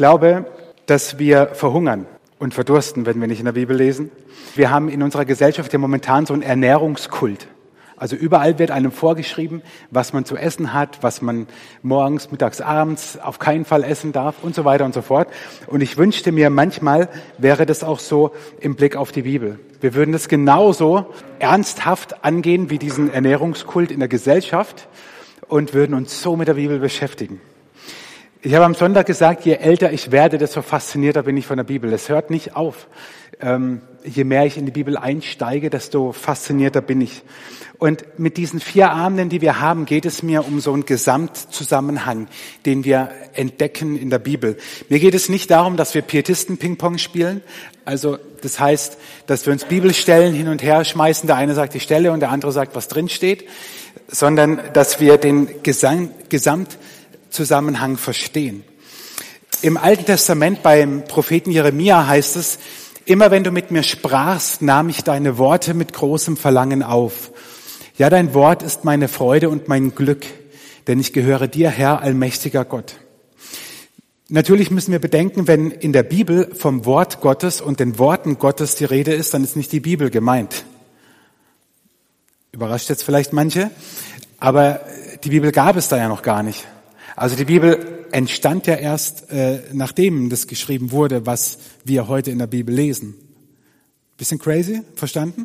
glaube, dass wir verhungern und verdursten, wenn wir nicht in der Bibel lesen. Wir haben in unserer Gesellschaft ja momentan so einen Ernährungskult. Also überall wird einem vorgeschrieben, was man zu essen hat, was man morgens, mittags, abends auf keinen Fall essen darf und so weiter und so fort. Und ich wünschte mir, manchmal wäre das auch so im Blick auf die Bibel. Wir würden das genauso ernsthaft angehen wie diesen Ernährungskult in der Gesellschaft und würden uns so mit der Bibel beschäftigen. Ich habe am Sonntag gesagt, je älter ich werde, desto faszinierter bin ich von der Bibel. Es hört nicht auf. Ähm, je mehr ich in die Bibel einsteige, desto faszinierter bin ich. Und mit diesen vier Abenden, die wir haben, geht es mir um so einen Gesamtzusammenhang, den wir entdecken in der Bibel. Mir geht es nicht darum, dass wir Pietisten-Ping-Pong spielen. Also das heißt, dass wir uns Bibelstellen hin und her schmeißen. Der eine sagt die Stelle und der andere sagt, was drin steht. Sondern dass wir den Gesam Gesamtzusammenhang verstehen. Im Alten Testament beim Propheten Jeremia heißt es, Immer wenn du mit mir sprachst, nahm ich deine Worte mit großem Verlangen auf. Ja, dein Wort ist meine Freude und mein Glück, denn ich gehöre dir, Herr, allmächtiger Gott. Natürlich müssen wir bedenken, wenn in der Bibel vom Wort Gottes und den Worten Gottes die Rede ist, dann ist nicht die Bibel gemeint. Überrascht jetzt vielleicht manche, aber die Bibel gab es da ja noch gar nicht. Also die Bibel entstand ja erst, äh, nachdem das geschrieben wurde, was wir heute in der Bibel lesen. Bisschen crazy, verstanden?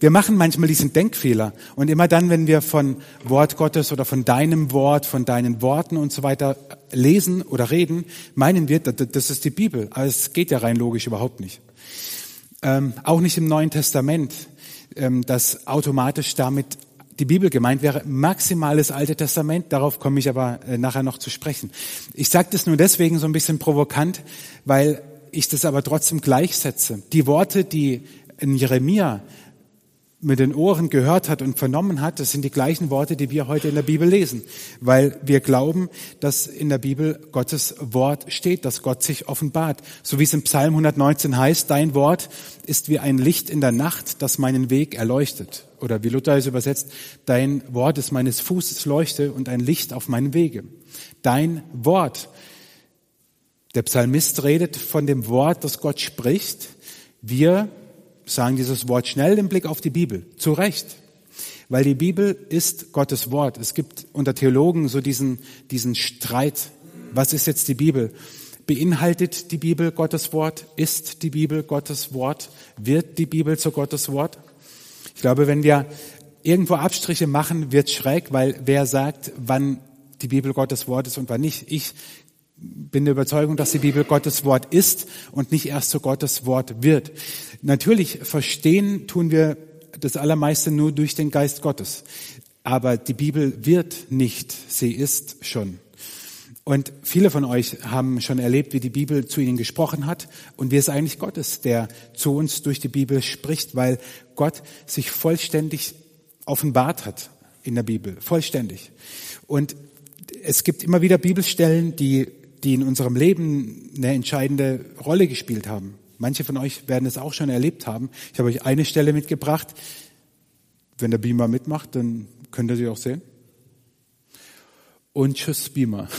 Wir machen manchmal diesen Denkfehler und immer dann, wenn wir von Wort Gottes oder von deinem Wort, von deinen Worten und so weiter lesen oder reden, meinen wir, das ist die Bibel. Aber es geht ja rein logisch überhaupt nicht. Ähm, auch nicht im Neuen Testament, ähm, dass automatisch damit die Bibel gemeint wäre, maximales Alte Testament. Darauf komme ich aber äh, nachher noch zu sprechen. Ich sage das nur deswegen so ein bisschen provokant, weil ich das aber trotzdem gleichsetze. Die Worte, die in Jeremia mit den Ohren gehört hat und vernommen hat, das sind die gleichen Worte, die wir heute in der Bibel lesen, weil wir glauben, dass in der Bibel Gottes Wort steht, dass Gott sich offenbart. So wie es im Psalm 119 heißt, dein Wort ist wie ein Licht in der Nacht, das meinen Weg erleuchtet. Oder wie Luther es übersetzt, dein Wort ist meines Fußes Leuchte und ein Licht auf meinen Wege. Dein Wort. Der Psalmist redet von dem Wort, das Gott spricht. Wir sagen dieses Wort schnell im Blick auf die Bibel. Zu Recht. Weil die Bibel ist Gottes Wort. Es gibt unter Theologen so diesen, diesen Streit. Was ist jetzt die Bibel? Beinhaltet die Bibel Gottes Wort? Ist die Bibel Gottes Wort? Wird die Bibel zu Gottes Wort? Ich glaube, wenn wir irgendwo Abstriche machen, wird schräg, weil wer sagt, wann die Bibel Gottes Wort ist und wann nicht? Ich bin der Überzeugung, dass die Bibel Gottes Wort ist und nicht erst zu Gottes Wort wird. Natürlich verstehen tun wir das Allermeiste nur durch den Geist Gottes. Aber die Bibel wird nicht, sie ist schon. Und viele von euch haben schon erlebt, wie die Bibel zu ihnen gesprochen hat. Und wie es eigentlich Gott ist, der zu uns durch die Bibel spricht, weil Gott sich vollständig offenbart hat in der Bibel. Vollständig. Und es gibt immer wieder Bibelstellen, die die in unserem Leben eine entscheidende Rolle gespielt haben. Manche von euch werden es auch schon erlebt haben. Ich habe euch eine Stelle mitgebracht. Wenn der Beamer mitmacht, dann könnt ihr sie auch sehen. Und tschüss, Beamer.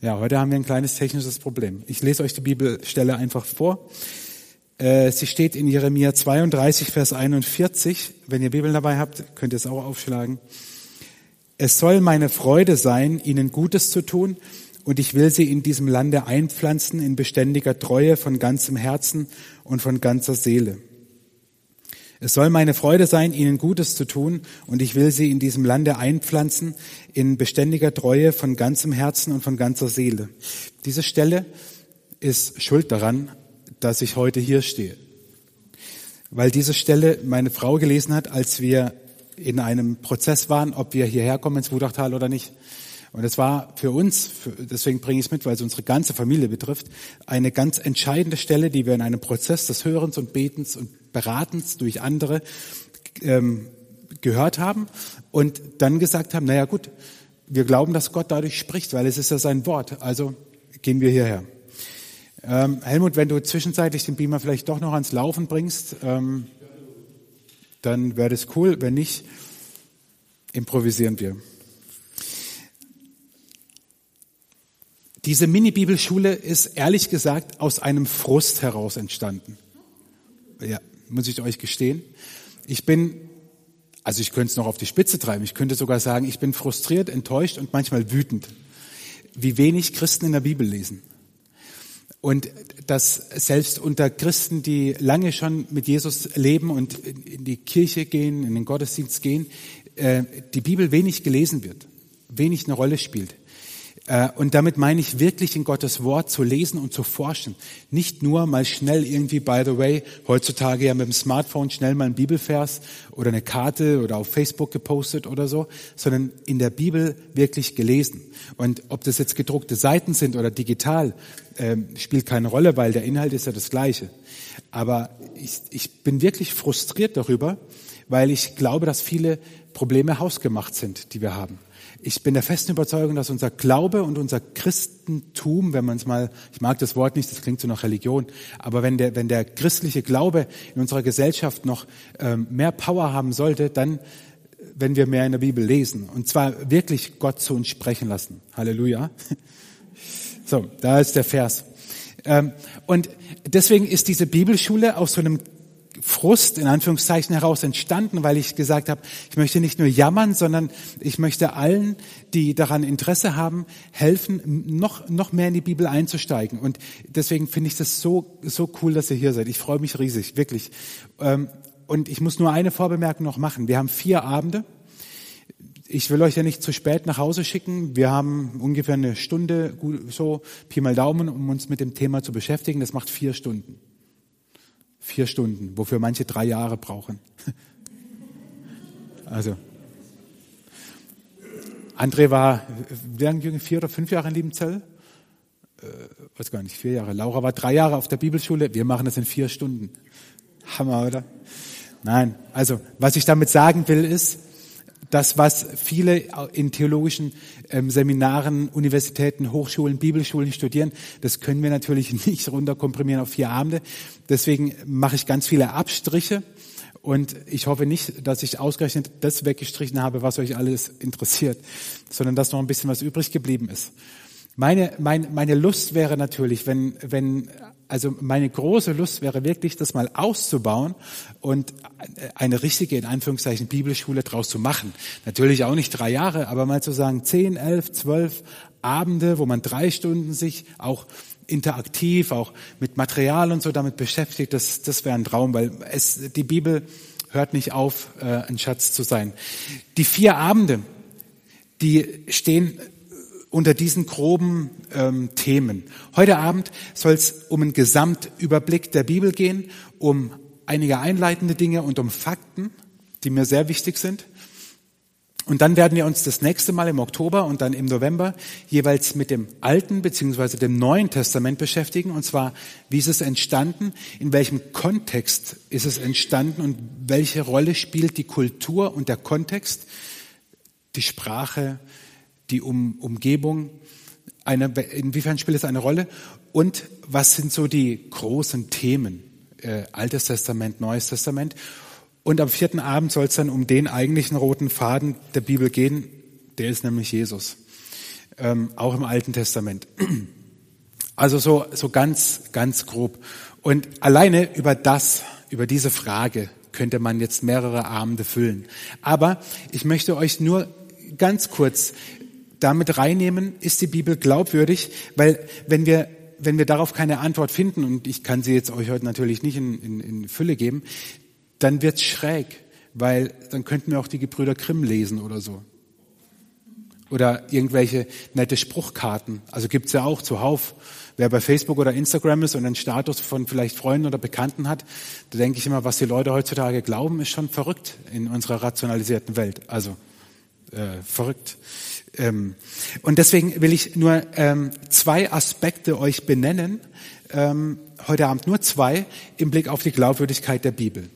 Ja, heute haben wir ein kleines technisches Problem. Ich lese euch die Bibelstelle einfach vor. Äh, sie steht in Jeremia 32, Vers 41. Wenn ihr Bibeln dabei habt, könnt ihr es auch aufschlagen. Es soll meine Freude sein, ihnen Gutes zu tun und ich will sie in diesem Lande einpflanzen in beständiger Treue von ganzem Herzen und von ganzer Seele. Es soll meine Freude sein, ihnen Gutes zu tun, und ich will sie in diesem Lande einpflanzen in beständiger Treue von ganzem Herzen und von ganzer Seele. Diese Stelle ist schuld daran, dass ich heute hier stehe. Weil diese Stelle meine Frau gelesen hat, als wir in einem Prozess waren, ob wir hierher kommen ins Wudachtal oder nicht. Und es war für uns, deswegen bringe ich es mit, weil es unsere ganze Familie betrifft, eine ganz entscheidende Stelle, die wir in einem Prozess des Hörens und Betens und Beratens durch andere ähm, gehört haben und dann gesagt haben, naja gut, wir glauben, dass Gott dadurch spricht, weil es ist ja sein Wort. Also gehen wir hierher. Ähm, Helmut, wenn du zwischenzeitlich den Beamer vielleicht doch noch ans Laufen bringst, ähm, dann wäre das cool. Wenn nicht, improvisieren wir. Diese Mini-Bibelschule ist ehrlich gesagt aus einem Frust heraus entstanden. Ja, muss ich euch gestehen. Ich bin, also ich könnte es noch auf die Spitze treiben. Ich könnte sogar sagen, ich bin frustriert, enttäuscht und manchmal wütend, wie wenig Christen in der Bibel lesen. Und dass selbst unter Christen, die lange schon mit Jesus leben und in die Kirche gehen, in den Gottesdienst gehen, äh, die Bibel wenig gelesen wird, wenig eine Rolle spielt. Äh, und damit meine ich wirklich in Gottes Wort zu lesen und zu forschen. Nicht nur mal schnell irgendwie, by the way, heutzutage ja mit dem Smartphone schnell mal ein Bibelvers oder eine Karte oder auf Facebook gepostet oder so, sondern in der Bibel wirklich gelesen. Und ob das jetzt gedruckte Seiten sind oder digital, äh, spielt keine Rolle, weil der Inhalt ist ja das gleiche. Aber ich, ich bin wirklich frustriert darüber, weil ich glaube, dass viele Probleme hausgemacht sind, die wir haben. Ich bin der festen Überzeugung, dass unser Glaube und unser Christentum, wenn man es mal, ich mag das Wort nicht, das klingt so nach Religion, aber wenn der, wenn der christliche Glaube in unserer Gesellschaft noch ähm, mehr Power haben sollte, dann, wenn wir mehr in der Bibel lesen. Und zwar wirklich Gott zu uns sprechen lassen. Halleluja. So, da ist der Vers. Ähm, und deswegen ist diese Bibelschule aus so einem Frust in Anführungszeichen heraus entstanden, weil ich gesagt habe, ich möchte nicht nur jammern, sondern ich möchte allen, die daran Interesse haben, helfen, noch, noch mehr in die Bibel einzusteigen. Und deswegen finde ich das so, so cool, dass ihr hier seid. Ich freue mich riesig, wirklich. Ähm, und ich muss nur eine Vorbemerkung noch machen. Wir haben vier Abende. Ich will euch ja nicht zu spät nach Hause schicken. Wir haben ungefähr eine Stunde, so Pi mal Daumen, um uns mit dem Thema zu beschäftigen. Das macht vier Stunden. Vier Stunden, wofür manche drei Jahre brauchen. Also, André war, wie lange, vier oder fünf Jahre in Liebenzell? Äh, weiß gar nicht, vier Jahre. Laura war drei Jahre auf der Bibelschule. Wir machen das in vier Stunden. Hammer, oder? Nein. Also, was ich damit sagen will, ist, das, was viele in theologischen ähm, Seminaren, Universitäten, Hochschulen, Bibelschulen studieren, das können wir natürlich nicht runterkomprimieren auf vier Abende. Deswegen mache ich ganz viele Abstriche. Und ich hoffe nicht, dass ich ausgerechnet das weggestrichen habe, was euch alles interessiert, sondern dass noch ein bisschen was übrig geblieben ist. Meine, meine, meine Lust wäre natürlich, wenn, wenn, also meine große Lust wäre wirklich, das mal auszubauen und eine richtige, in Anführungszeichen, Bibelschule draus zu machen. Natürlich auch nicht drei Jahre, aber mal zu sagen, zehn, elf, zwölf Abende, wo man drei Stunden sich auch interaktiv, auch mit Material und so damit beschäftigt, das, das wäre ein Traum, weil es, die Bibel hört nicht auf, äh, ein Schatz zu sein. Die vier Abende, die stehen unter diesen groben ähm, Themen. Heute Abend soll es um einen Gesamtüberblick der Bibel gehen, um einige einleitende Dinge und um Fakten, die mir sehr wichtig sind. Und dann werden wir uns das nächste Mal im Oktober und dann im November jeweils mit dem Alten beziehungsweise dem Neuen Testament beschäftigen. Und zwar, wie ist es entstanden, in welchem Kontext ist es entstanden und welche Rolle spielt die Kultur und der Kontext, die Sprache, die um Umgebung, eine, inwiefern spielt es eine Rolle und was sind so die großen Themen, äh, Altes Testament, Neues Testament. Und am vierten Abend soll es dann um den eigentlichen roten Faden der Bibel gehen, der ist nämlich Jesus, ähm, auch im Alten Testament. Also so, so ganz, ganz grob. Und alleine über das, über diese Frage könnte man jetzt mehrere Abende füllen. Aber ich möchte euch nur ganz kurz damit reinnehmen, ist die Bibel glaubwürdig, weil wenn wir wenn wir darauf keine Antwort finden, und ich kann sie jetzt euch heute natürlich nicht in, in, in Fülle geben, dann wird's schräg, weil dann könnten wir auch die Gebrüder Grimm lesen oder so. Oder irgendwelche nette Spruchkarten. Also gibt's ja auch zuhauf. Wer bei Facebook oder Instagram ist und einen Status von vielleicht Freunden oder Bekannten hat, da denke ich immer, was die Leute heutzutage glauben, ist schon verrückt in unserer rationalisierten Welt. Also äh, verrückt. Ähm, und deswegen will ich nur ähm, zwei Aspekte euch benennen, ähm, heute Abend nur zwei, im Blick auf die Glaubwürdigkeit der Bibel.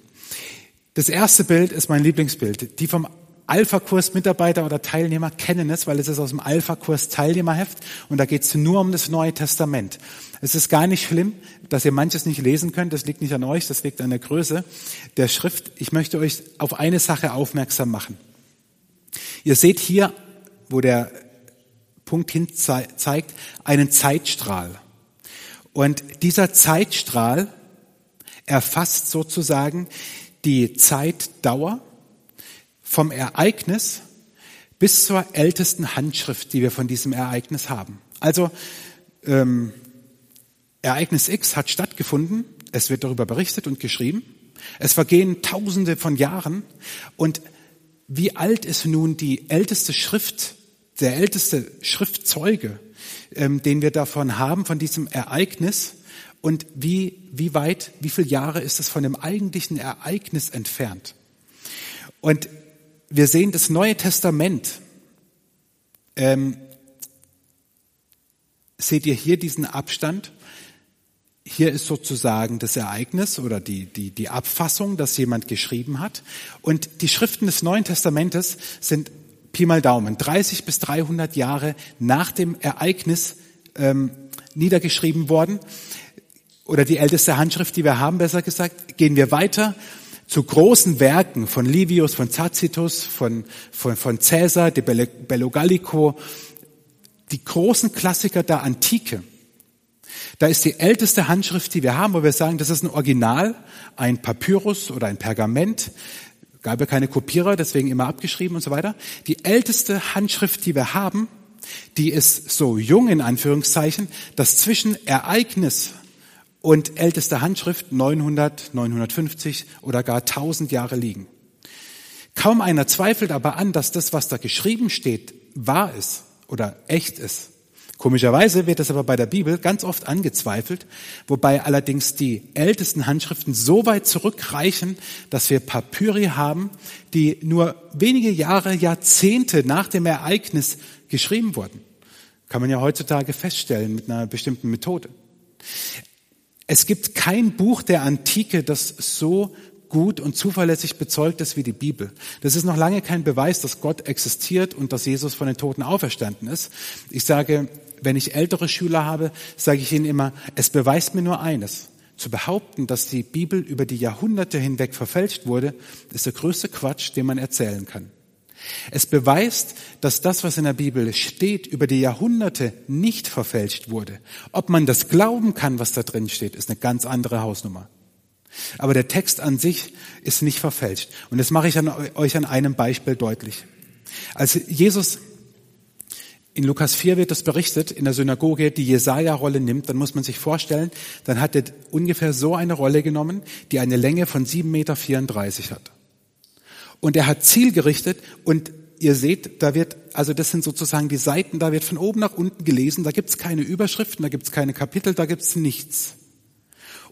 Das erste Bild ist mein Lieblingsbild. Die vom Alpha-Kurs Mitarbeiter oder Teilnehmer kennen es, weil es ist aus dem Alpha-Kurs Teilnehmerheft und da geht es nur um das Neue Testament. Es ist gar nicht schlimm, dass ihr manches nicht lesen könnt. Das liegt nicht an euch, das liegt an der Größe der Schrift. Ich möchte euch auf eine Sache aufmerksam machen. Ihr seht hier wo der Punkt hin zeigt, einen Zeitstrahl. Und dieser Zeitstrahl erfasst sozusagen die Zeitdauer vom Ereignis bis zur ältesten Handschrift, die wir von diesem Ereignis haben. Also ähm, Ereignis X hat stattgefunden, es wird darüber berichtet und geschrieben, es vergehen Tausende von Jahren und wie alt ist nun die älteste Schrift, der älteste Schriftzeuge, ähm, den wir davon haben, von diesem Ereignis und wie, wie weit, wie viele Jahre ist es von dem eigentlichen Ereignis entfernt? Und wir sehen das Neue Testament. Ähm, seht ihr hier diesen Abstand? Hier ist sozusagen das Ereignis oder die, die, die Abfassung, das jemand geschrieben hat. Und die Schriften des Neuen Testamentes sind Pi mal Daumen, 30 bis 300 Jahre nach dem Ereignis ähm, niedergeschrieben worden. Oder die älteste Handschrift, die wir haben, besser gesagt. Gehen wir weiter zu großen Werken von Livius, von Tacitus, von, von, von Caesar, de Bello Gallico, die großen Klassiker der Antike. Da ist die älteste Handschrift, die wir haben, wo wir sagen, das ist ein Original, ein Papyrus oder ein Pergament. Gab ja keine Kopierer, deswegen immer abgeschrieben und so weiter. Die älteste Handschrift, die wir haben, die ist so jung in Anführungszeichen, dass zwischen Ereignis und älteste Handschrift 900, 950 oder gar 1000 Jahre liegen. Kaum einer zweifelt aber an, dass das, was da geschrieben steht, wahr ist oder echt ist. Komischerweise wird das aber bei der Bibel ganz oft angezweifelt, wobei allerdings die ältesten Handschriften so weit zurückreichen, dass wir Papyri haben, die nur wenige Jahre, Jahrzehnte nach dem Ereignis geschrieben wurden. Kann man ja heutzutage feststellen mit einer bestimmten Methode. Es gibt kein Buch der Antike, das so gut und zuverlässig bezeugt ist wie die Bibel. Das ist noch lange kein Beweis, dass Gott existiert und dass Jesus von den Toten auferstanden ist. Ich sage, wenn ich ältere Schüler habe, sage ich ihnen immer, es beweist mir nur eines. Zu behaupten, dass die Bibel über die Jahrhunderte hinweg verfälscht wurde, ist der größte Quatsch, den man erzählen kann. Es beweist, dass das, was in der Bibel steht, über die Jahrhunderte nicht verfälscht wurde. Ob man das glauben kann, was da drin steht, ist eine ganz andere Hausnummer. Aber der Text an sich ist nicht verfälscht. Und das mache ich an, euch an einem Beispiel deutlich. Als Jesus in Lukas 4 wird das berichtet, in der Synagoge die Jesaja-Rolle nimmt, dann muss man sich vorstellen, dann hat er ungefähr so eine Rolle genommen, die eine Länge von 7,34 Meter hat. Und er hat zielgerichtet und ihr seht, da wird, also das sind sozusagen die Seiten, da wird von oben nach unten gelesen, da gibt's keine Überschriften, da gibt's keine Kapitel, da gibt's nichts.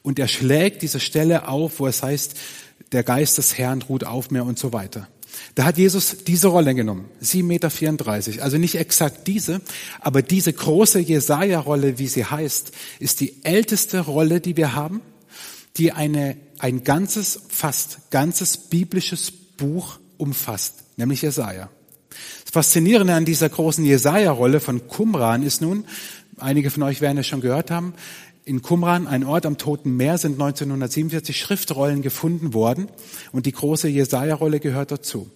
Und er schlägt diese Stelle auf, wo es heißt, der Geist des Herrn ruht auf mir und so weiter. Da hat Jesus diese Rolle genommen, 7,34 Meter. Also nicht exakt diese, aber diese große Jesaja-Rolle, wie sie heißt, ist die älteste Rolle, die wir haben, die eine, ein ganzes, fast ganzes biblisches Buch umfasst, nämlich Jesaja. Das Faszinierende an dieser großen Jesaja-Rolle von Qumran ist nun, einige von euch werden es schon gehört haben, in Qumran, ein Ort am Toten Meer, sind 1947 Schriftrollen gefunden worden und die große Jesaja-Rolle gehört dazu.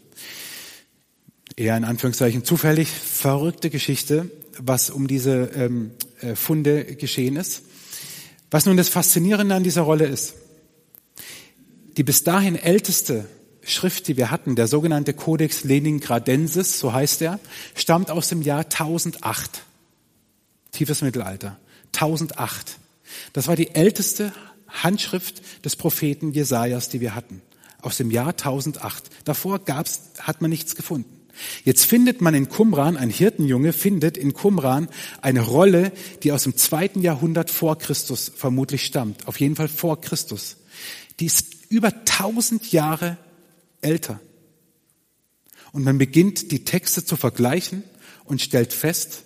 Eher in Anführungszeichen zufällig verrückte Geschichte, was um diese ähm, äh, Funde geschehen ist. Was nun das Faszinierende an dieser Rolle ist, die bis dahin älteste Schrift, die wir hatten, der sogenannte Codex Leningradensis, so heißt er, stammt aus dem Jahr 1008. Tiefes Mittelalter. 1008. Das war die älteste Handschrift des Propheten Jesajas, die wir hatten. Aus dem Jahr 1008. Davor gab's, hat man nichts gefunden. Jetzt findet man in Qumran, ein Hirtenjunge findet in Qumran eine Rolle, die aus dem zweiten Jahrhundert vor Christus vermutlich stammt. Auf jeden Fall vor Christus. Die ist über tausend Jahre älter. Und man beginnt die Texte zu vergleichen und stellt fest,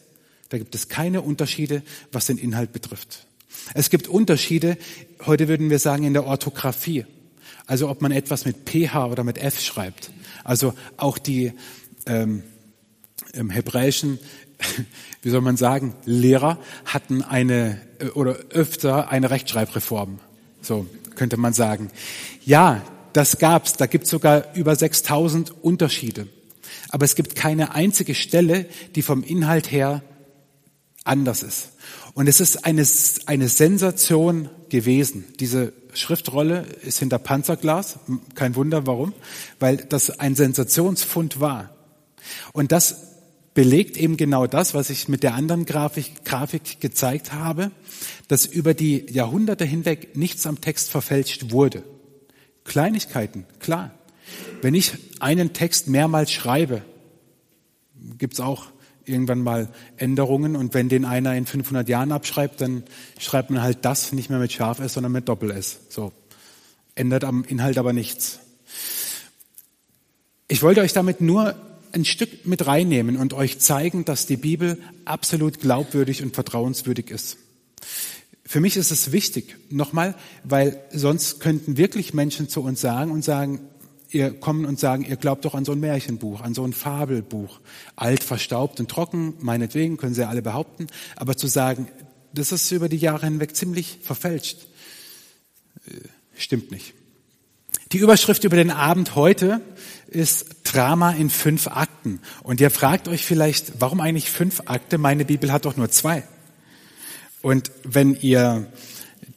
da gibt es keine Unterschiede, was den Inhalt betrifft. Es gibt Unterschiede, heute würden wir sagen, in der Orthographie. Also ob man etwas mit PH oder mit F schreibt. Also auch die ähm, im Hebräischen, wie soll man sagen, Lehrer hatten eine äh, oder öfter eine Rechtschreibreform. So könnte man sagen. Ja, das gab's. Da gibt es sogar über 6000 Unterschiede. Aber es gibt keine einzige Stelle, die vom Inhalt her anders ist. Und es ist eine, eine Sensation gewesen. Diese Schriftrolle ist hinter Panzerglas. Kein Wunder, warum. Weil das ein Sensationsfund war. Und das belegt eben genau das, was ich mit der anderen Grafik, Grafik gezeigt habe, dass über die Jahrhunderte hinweg nichts am Text verfälscht wurde. Kleinigkeiten, klar. Wenn ich einen Text mehrmals schreibe, gibt's auch irgendwann mal Änderungen und wenn den einer in 500 Jahren abschreibt, dann schreibt man halt das nicht mehr mit Scharf S, sondern mit Doppel S. So. Ändert am Inhalt aber nichts. Ich wollte euch damit nur ein Stück mit reinnehmen und euch zeigen, dass die Bibel absolut glaubwürdig und vertrauenswürdig ist. Für mich ist es wichtig, nochmal, weil sonst könnten wirklich Menschen zu uns sagen und sagen, ihr kommen und sagen, ihr glaubt doch an so ein Märchenbuch, an so ein Fabelbuch. Alt, verstaubt und trocken, meinetwegen, können sie alle behaupten. Aber zu sagen, das ist über die Jahre hinweg ziemlich verfälscht, äh, stimmt nicht. Die Überschrift über den Abend heute ist Drama in fünf Akten. Und ihr fragt euch vielleicht, warum eigentlich fünf Akte? Meine Bibel hat doch nur zwei. Und wenn ihr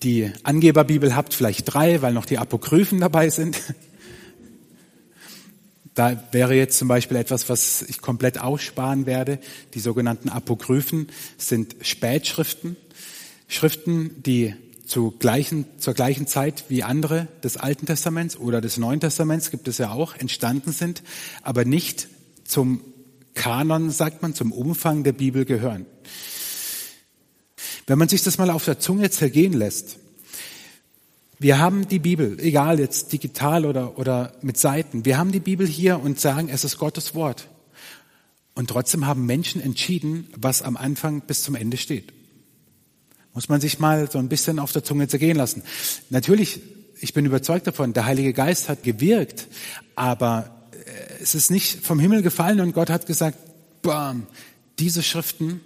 die Angeberbibel habt, vielleicht drei, weil noch die Apokryphen dabei sind, da wäre jetzt zum Beispiel etwas, was ich komplett aussparen werde. Die sogenannten Apokryphen sind Spätschriften, Schriften, die zu gleichen, zur gleichen Zeit wie andere des Alten Testaments oder des Neuen Testaments gibt es ja auch, entstanden sind, aber nicht zum Kanon, sagt man, zum Umfang der Bibel gehören. Wenn man sich das mal auf der Zunge zergehen lässt, wir haben die Bibel, egal jetzt digital oder, oder mit Seiten, wir haben die Bibel hier und sagen, es ist Gottes Wort. Und trotzdem haben Menschen entschieden, was am Anfang bis zum Ende steht. Muss man sich mal so ein bisschen auf der Zunge zergehen lassen. Natürlich, ich bin überzeugt davon, der Heilige Geist hat gewirkt, aber äh, es ist nicht vom Himmel gefallen und Gott hat gesagt, bam, diese Schriften,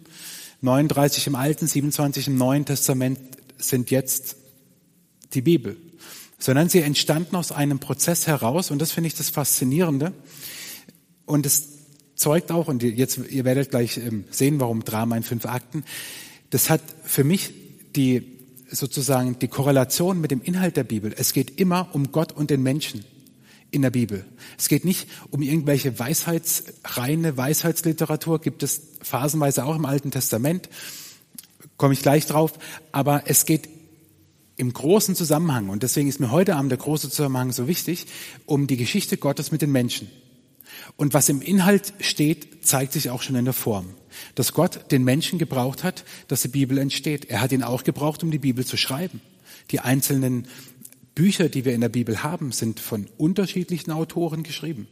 39 im Alten, 27 im Neuen Testament, sind jetzt die Bibel, sondern sie entstanden aus einem Prozess heraus und das finde ich das Faszinierende. Und es zeugt auch, und jetzt, ihr werdet gleich ähm, sehen, warum Drama in fünf Akten, das hat für mich die, sozusagen die Korrelation mit dem Inhalt der Bibel. Es geht immer um Gott und den Menschen in der Bibel. Es geht nicht um irgendwelche Weisheits, reine Weisheitsliteratur, gibt es phasenweise auch im Alten Testament, komme ich gleich drauf, aber es geht im großen Zusammenhang, und deswegen ist mir heute Abend der große Zusammenhang so wichtig, um die Geschichte Gottes mit den Menschen. Und was im Inhalt steht, zeigt sich auch schon in der Form. Dass Gott den Menschen gebraucht hat, dass die Bibel entsteht. Er hat ihn auch gebraucht, um die Bibel zu schreiben. Die einzelnen Bücher, die wir in der Bibel haben, sind von unterschiedlichen Autoren geschrieben.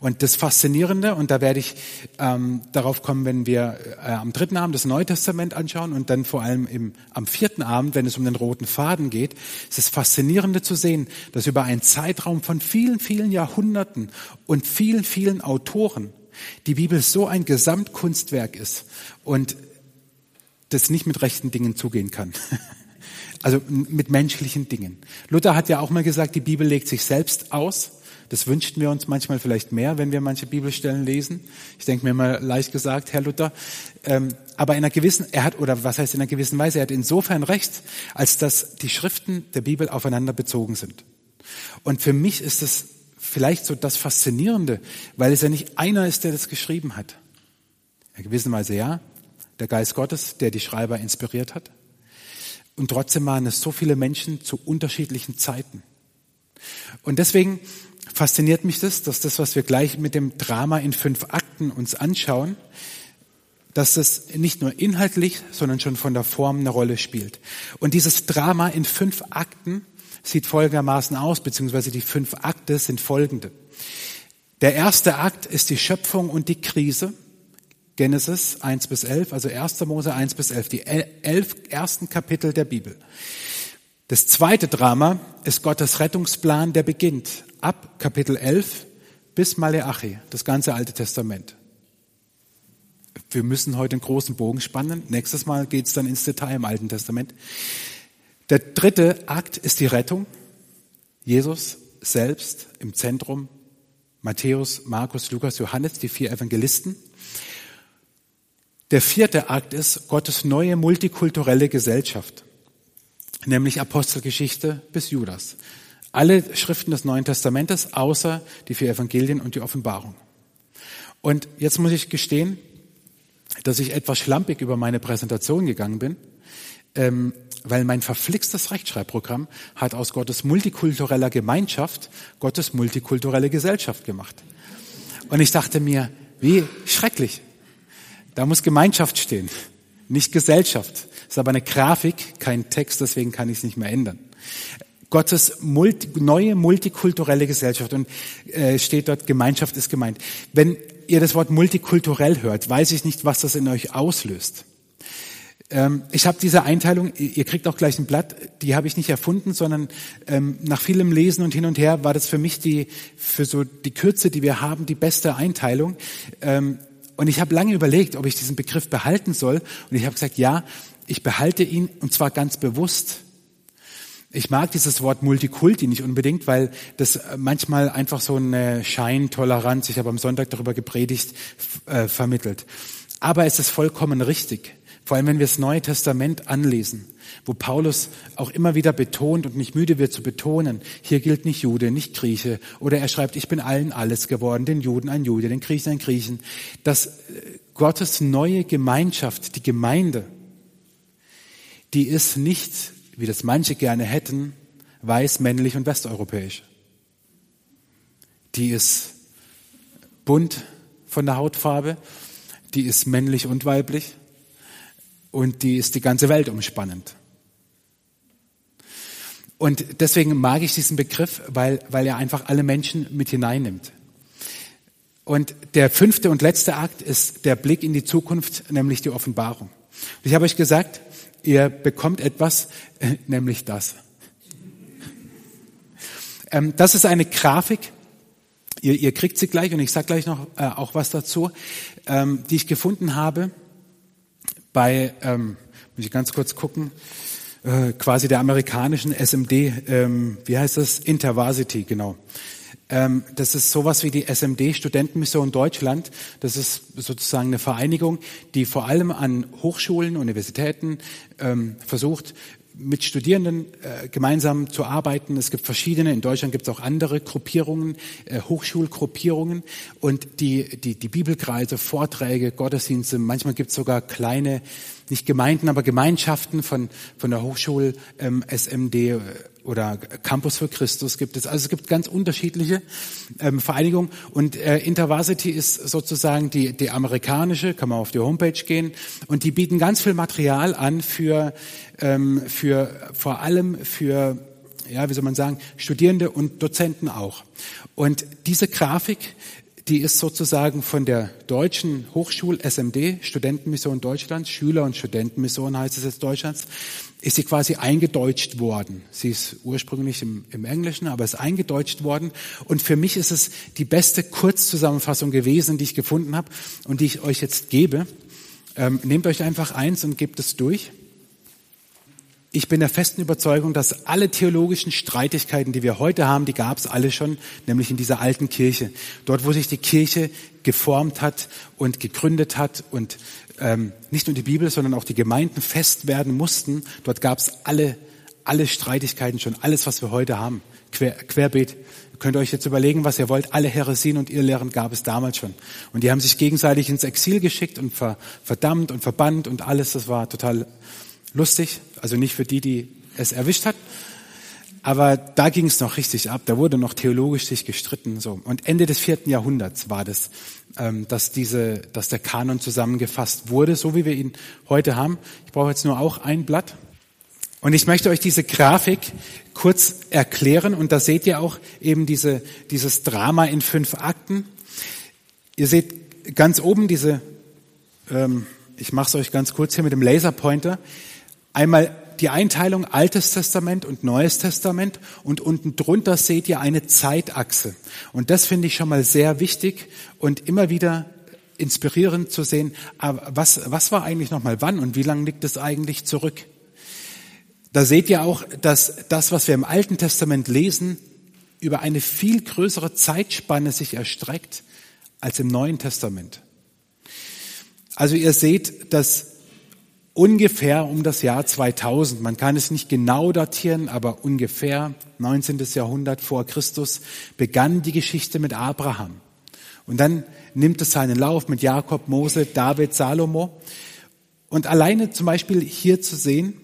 Und das Faszinierende, und da werde ich ähm, darauf kommen, wenn wir äh, am dritten Abend das Neue Testament anschauen und dann vor allem im, am vierten Abend, wenn es um den roten Faden geht, ist es faszinierende zu sehen, dass über einen Zeitraum von vielen, vielen Jahrhunderten und vielen, vielen Autoren die Bibel so ein Gesamtkunstwerk ist und das nicht mit rechten Dingen zugehen kann. Also mit menschlichen Dingen. Luther hat ja auch mal gesagt, die Bibel legt sich selbst aus. Das wünschten wir uns manchmal vielleicht mehr, wenn wir manche Bibelstellen lesen. Ich denke mir mal leicht gesagt, Herr Luther. Ähm, aber in einer gewissen, er hat, oder was heißt in einer gewissen Weise, er hat insofern recht, als dass die Schriften der Bibel aufeinander bezogen sind. Und für mich ist es vielleicht so das Faszinierende, weil es ja nicht einer ist, der das geschrieben hat. In einer gewissen Weise ja, der Geist Gottes, der die Schreiber inspiriert hat. Und trotzdem waren es so viele Menschen zu unterschiedlichen Zeiten. Und deswegen fasziniert mich das, dass das, was wir gleich mit dem Drama in fünf Akten uns anschauen, dass das nicht nur inhaltlich, sondern schon von der Form eine Rolle spielt. Und dieses Drama in fünf Akten sieht folgendermaßen aus, beziehungsweise die fünf Akte sind folgende. Der erste Akt ist die Schöpfung und die Krise. Genesis 1 bis 11, also 1. Mose 1 bis 11, die elf ersten Kapitel der Bibel. Das zweite Drama ist Gottes Rettungsplan, der beginnt ab Kapitel 11 bis Maleachi, das ganze Alte Testament. Wir müssen heute einen großen Bogen spannen. Nächstes Mal geht es dann ins Detail im Alten Testament. Der dritte Akt ist die Rettung. Jesus selbst im Zentrum. Matthäus, Markus, Lukas, Johannes, die vier Evangelisten. Der vierte Akt ist Gottes neue multikulturelle Gesellschaft, nämlich Apostelgeschichte bis Judas. Alle Schriften des Neuen Testamentes, außer die vier Evangelien und die Offenbarung. Und jetzt muss ich gestehen, dass ich etwas schlampig über meine Präsentation gegangen bin, ähm, weil mein verflixtes Rechtschreibprogramm hat aus Gottes multikultureller Gemeinschaft Gottes multikulturelle Gesellschaft gemacht. Und ich dachte mir, wie schrecklich. Da muss Gemeinschaft stehen, nicht Gesellschaft. Ist aber eine Grafik, kein Text, deswegen kann ich es nicht mehr ändern. Gottes multi, neue multikulturelle Gesellschaft und äh, steht dort, Gemeinschaft ist gemeint. Wenn ihr das Wort multikulturell hört, weiß ich nicht, was das in euch auslöst. Ähm, ich habe diese Einteilung, ihr kriegt auch gleich ein Blatt, die habe ich nicht erfunden, sondern ähm, nach vielem Lesen und hin und her war das für mich die, für so die Kürze, die wir haben, die beste Einteilung. Ähm, und ich habe lange überlegt, ob ich diesen Begriff behalten soll. Und ich habe gesagt, ja, ich behalte ihn und zwar ganz bewusst. Ich mag dieses Wort Multikulti nicht unbedingt, weil das manchmal einfach so eine Scheintoleranz, ich habe am Sonntag darüber gepredigt, äh, vermittelt. Aber es ist vollkommen richtig. Vor allem, wenn wir das Neue Testament anlesen, wo Paulus auch immer wieder betont und nicht müde wird zu betonen, hier gilt nicht Jude, nicht Grieche. Oder er schreibt, ich bin allen alles geworden, den Juden ein Jude, den Griechen ein Griechen. Dass äh, Gottes neue Gemeinschaft, die Gemeinde, die ist nicht wie das manche gerne hätten, weiß, männlich und westeuropäisch. Die ist bunt von der Hautfarbe, die ist männlich und weiblich und die ist die ganze Welt umspannend. Und deswegen mag ich diesen Begriff, weil, weil er einfach alle Menschen mit hineinnimmt. Und der fünfte und letzte Akt ist der Blick in die Zukunft, nämlich die Offenbarung. Und ich habe euch gesagt, ihr bekommt etwas, äh, nämlich das. Ähm, das ist eine Grafik, ihr, ihr kriegt sie gleich und ich sage gleich noch äh, auch was dazu, ähm, die ich gefunden habe bei, ähm, muss ich ganz kurz gucken, äh, quasi der amerikanischen SMD, ähm, wie heißt das? Intervarsity, genau. Ähm, das ist sowas wie die SMD, Studentenmission Deutschland. Das ist sozusagen eine Vereinigung, die vor allem an Hochschulen, Universitäten ähm, versucht, mit Studierenden äh, gemeinsam zu arbeiten. Es gibt verschiedene, in Deutschland gibt es auch andere Gruppierungen, äh, Hochschulgruppierungen und die, die, die Bibelkreise, Vorträge, Gottesdienste, manchmal gibt es sogar kleine, nicht Gemeinden, aber Gemeinschaften von, von der Hochschul ähm, SMD äh, oder Campus für Christus gibt es. Also es gibt ganz unterschiedliche ähm, Vereinigungen und äh, Intervarsity ist sozusagen die, die amerikanische, kann man auf die Homepage gehen und die bieten ganz viel Material an für, ähm, für vor allem für ja, wie soll man sagen, Studierende und Dozenten auch. Und diese Grafik, die ist sozusagen von der deutschen Hochschul SMD, Studentenmission Deutschlands, Schüler- und Studentenmission heißt es jetzt Deutschlands, ist sie quasi eingedeutscht worden. Sie ist ursprünglich im, im Englischen, aber ist eingedeutscht worden. Und für mich ist es die beste Kurzzusammenfassung gewesen, die ich gefunden habe und die ich euch jetzt gebe. Ähm, nehmt euch einfach eins und gebt es durch. Ich bin der festen Überzeugung, dass alle theologischen Streitigkeiten, die wir heute haben, die gab es alle schon, nämlich in dieser alten Kirche. Dort, wo sich die Kirche geformt hat und gegründet hat und ähm, nicht nur die Bibel, sondern auch die Gemeinden fest werden mussten. Dort gab es alle, alle Streitigkeiten schon, alles, was wir heute haben, quer, querbeet. Ihr könnt euch jetzt überlegen, was ihr wollt. Alle Heresien und Irrlehren gab es damals schon. Und die haben sich gegenseitig ins Exil geschickt und ver, verdammt und verbannt und alles. Das war total lustig. Also nicht für die, die es erwischt hat. Aber da ging es noch richtig ab. Da wurde noch theologisch sich gestritten. So. Und Ende des vierten Jahrhunderts war das, ähm, dass diese, dass der Kanon zusammengefasst wurde, so wie wir ihn heute haben. Ich brauche jetzt nur auch ein Blatt. Und ich möchte euch diese Grafik kurz erklären. Und da seht ihr auch eben diese, dieses Drama in fünf Akten. Ihr seht ganz oben diese, ähm, ich mache es euch ganz kurz hier mit dem Laserpointer. Einmal die Einteilung Altes Testament und Neues Testament und unten drunter seht ihr eine Zeitachse. Und das finde ich schon mal sehr wichtig und immer wieder inspirierend zu sehen, was, was war eigentlich nochmal wann und wie lange liegt es eigentlich zurück? Da seht ihr auch, dass das, was wir im Alten Testament lesen, über eine viel größere Zeitspanne sich erstreckt als im Neuen Testament. Also ihr seht, dass ungefähr um das Jahr 2000, man kann es nicht genau datieren, aber ungefähr 19. Jahrhundert vor Christus begann die Geschichte mit Abraham. Und dann nimmt es seinen Lauf mit Jakob, Mose, David, Salomo. Und alleine zum Beispiel hier zu sehen,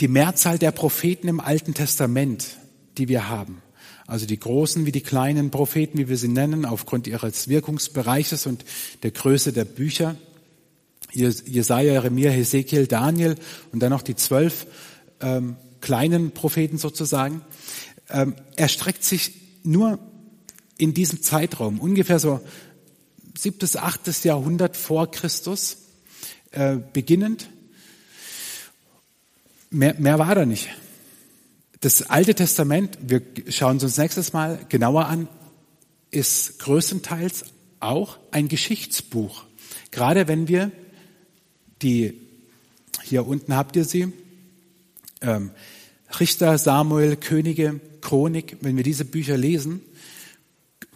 die Mehrzahl der Propheten im Alten Testament, die wir haben. Also die großen wie die kleinen Propheten, wie wir sie nennen, aufgrund ihres Wirkungsbereiches und der Größe der Bücher. Jesaja, Jeremia, Hesekiel, Daniel und dann noch die zwölf ähm, kleinen Propheten sozusagen. Ähm, erstreckt sich nur in diesem Zeitraum, ungefähr so siebtes, achtes Jahrhundert vor Christus, äh, beginnend. Mehr, mehr war da nicht. Das Alte Testament, wir schauen es uns nächstes Mal genauer an, ist größtenteils auch ein Geschichtsbuch. Gerade wenn wir die, hier unten habt ihr sie, ähm, Richter, Samuel, Könige, Chronik, wenn wir diese Bücher lesen,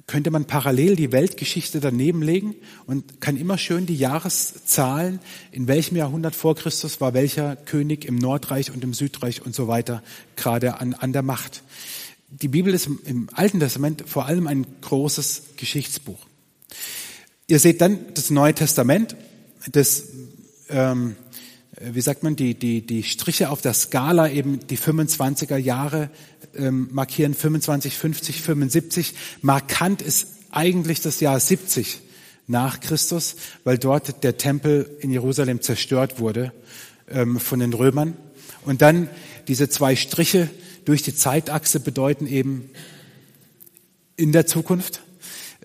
könnte man parallel die Weltgeschichte daneben legen und kann immer schön die Jahreszahlen, in welchem Jahrhundert vor Christus war welcher König im Nordreich und im Südreich und so weiter gerade an, an der Macht. Die Bibel ist im Alten Testament vor allem ein großes Geschichtsbuch. Ihr seht dann das Neue Testament, das ähm, wie sagt man, die, die, die Striche auf der Skala eben die 25er Jahre ähm, markieren, 25, 50, 75. Markant ist eigentlich das Jahr 70 nach Christus, weil dort der Tempel in Jerusalem zerstört wurde ähm, von den Römern. Und dann diese zwei Striche durch die Zeitachse bedeuten eben in der Zukunft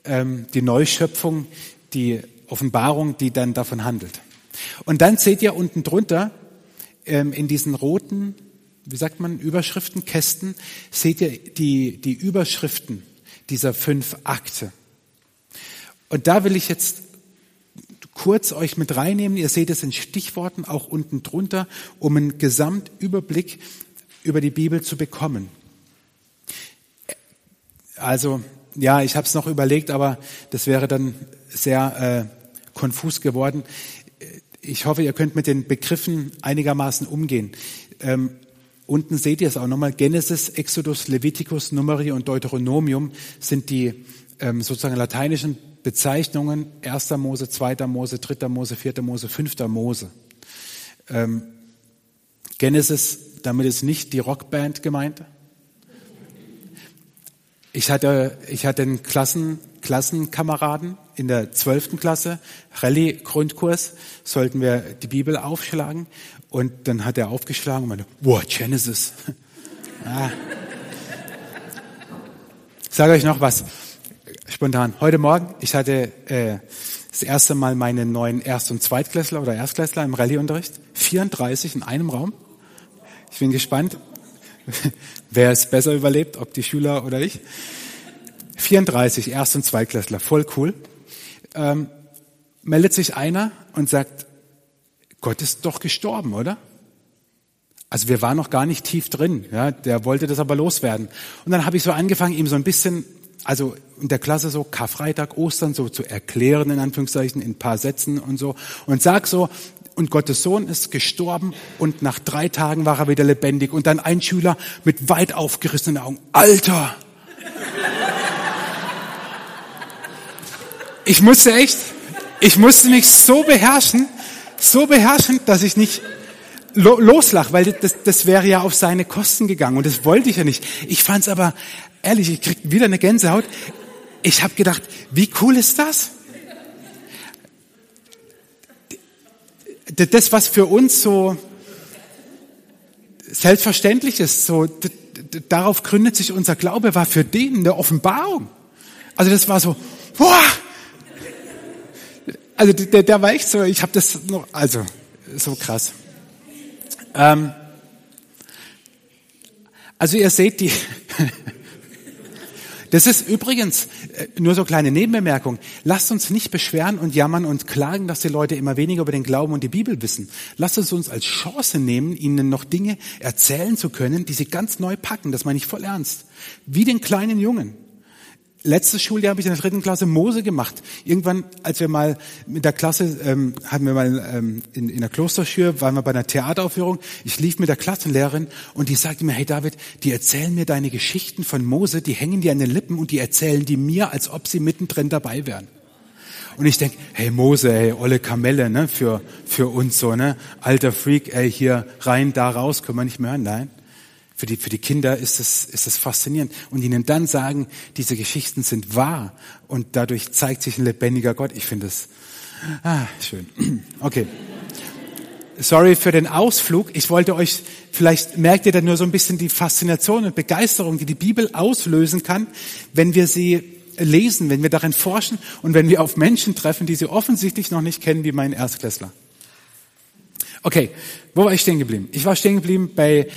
ähm, die Neuschöpfung, die Offenbarung, die dann davon handelt. Und dann seht ihr unten drunter ähm, in diesen roten, wie sagt man, Überschriftenkästen, seht ihr die, die Überschriften dieser fünf Akte. Und da will ich jetzt kurz euch mit reinnehmen. Ihr seht es in Stichworten auch unten drunter, um einen Gesamtüberblick über die Bibel zu bekommen. Also ja, ich habe es noch überlegt, aber das wäre dann sehr äh, konfus geworden ich hoffe, ihr könnt mit den Begriffen einigermaßen umgehen. Ähm, unten seht ihr es auch nochmal. Genesis, Exodus, Leviticus, Numeri und Deuteronomium sind die ähm, sozusagen lateinischen Bezeichnungen 1. Mose, 2. Mose, 3. Mose, 4. Mose, 5. Mose. Ähm, Genesis, damit ist nicht die Rockband gemeint. Ich hatte, ich hatte einen Klassen, Klassenkameraden in der zwölften Klasse, Rallye-Grundkurs, sollten wir die Bibel aufschlagen. Und dann hat er aufgeschlagen und meinte, wow, Genesis. ah. Ich sage euch noch was, spontan. Heute Morgen, ich hatte äh, das erste Mal meine neuen Erst- und Zweitklässler oder Erstklässler im Rallyeunterricht. 34 in einem Raum. Ich bin gespannt, wer es besser überlebt, ob die Schüler oder ich. 34, Erst- und Zweitklässler, voll cool. Ähm, meldet sich einer und sagt, Gott ist doch gestorben, oder? Also wir waren noch gar nicht tief drin, ja, der wollte das aber loswerden. Und dann habe ich so angefangen, ihm so ein bisschen, also in der Klasse so Karfreitag, Ostern so zu erklären, in Anführungszeichen, in ein paar Sätzen und so. Und sag so, und Gottes Sohn ist gestorben und nach drei Tagen war er wieder lebendig. Und dann ein Schüler mit weit aufgerissenen Augen, Alter! Ich musste echt, ich musste mich so beherrschen, so beherrschen, dass ich nicht lo loslach, weil das, das wäre ja auf seine Kosten gegangen und das wollte ich ja nicht. Ich fand es aber, ehrlich, ich krieg wieder eine Gänsehaut. Ich habe gedacht, wie cool ist das? Das, was für uns so selbstverständlich ist, so darauf gründet sich unser Glaube, war für den eine Offenbarung. Also das war so, boah, also der, der war echt so, ich habe das noch, also so krass. Ähm, also ihr seht die, das ist übrigens äh, nur so kleine Nebenbemerkung. Lasst uns nicht beschweren und jammern und klagen, dass die Leute immer weniger über den Glauben und die Bibel wissen. Lasst uns uns als Chance nehmen, ihnen noch Dinge erzählen zu können, die sie ganz neu packen. Das meine ich voll ernst. Wie den kleinen Jungen. Letztes Schuljahr habe ich in der dritten Klasse Mose gemacht. Irgendwann, als wir mal mit der Klasse, ähm, hatten wir mal ähm, in, in der Klosterschür, waren wir bei einer Theateraufführung. Ich lief mit der Klassenlehrerin und die sagte mir, hey David, die erzählen mir deine Geschichten von Mose, die hängen dir an den Lippen und die erzählen die mir, als ob sie mittendrin dabei wären. Und ich denk, hey Mose, hey, olle Kamelle, ne, für, für uns so, ne, alter Freak, ey, hier rein, da raus, können wir nicht mehr hören, nein. Für die, für die Kinder ist es, ist es faszinierend. Und ihnen dann sagen, diese Geschichten sind wahr und dadurch zeigt sich ein lebendiger Gott. Ich finde es, ah, schön. Okay. Sorry für den Ausflug. Ich wollte euch, vielleicht merkt ihr da nur so ein bisschen die Faszination und Begeisterung, die die Bibel auslösen kann, wenn wir sie lesen, wenn wir darin forschen und wenn wir auf Menschen treffen, die sie offensichtlich noch nicht kennen, wie mein Erstklässler. Okay, wo war ich stehen geblieben? Ich war stehen geblieben bei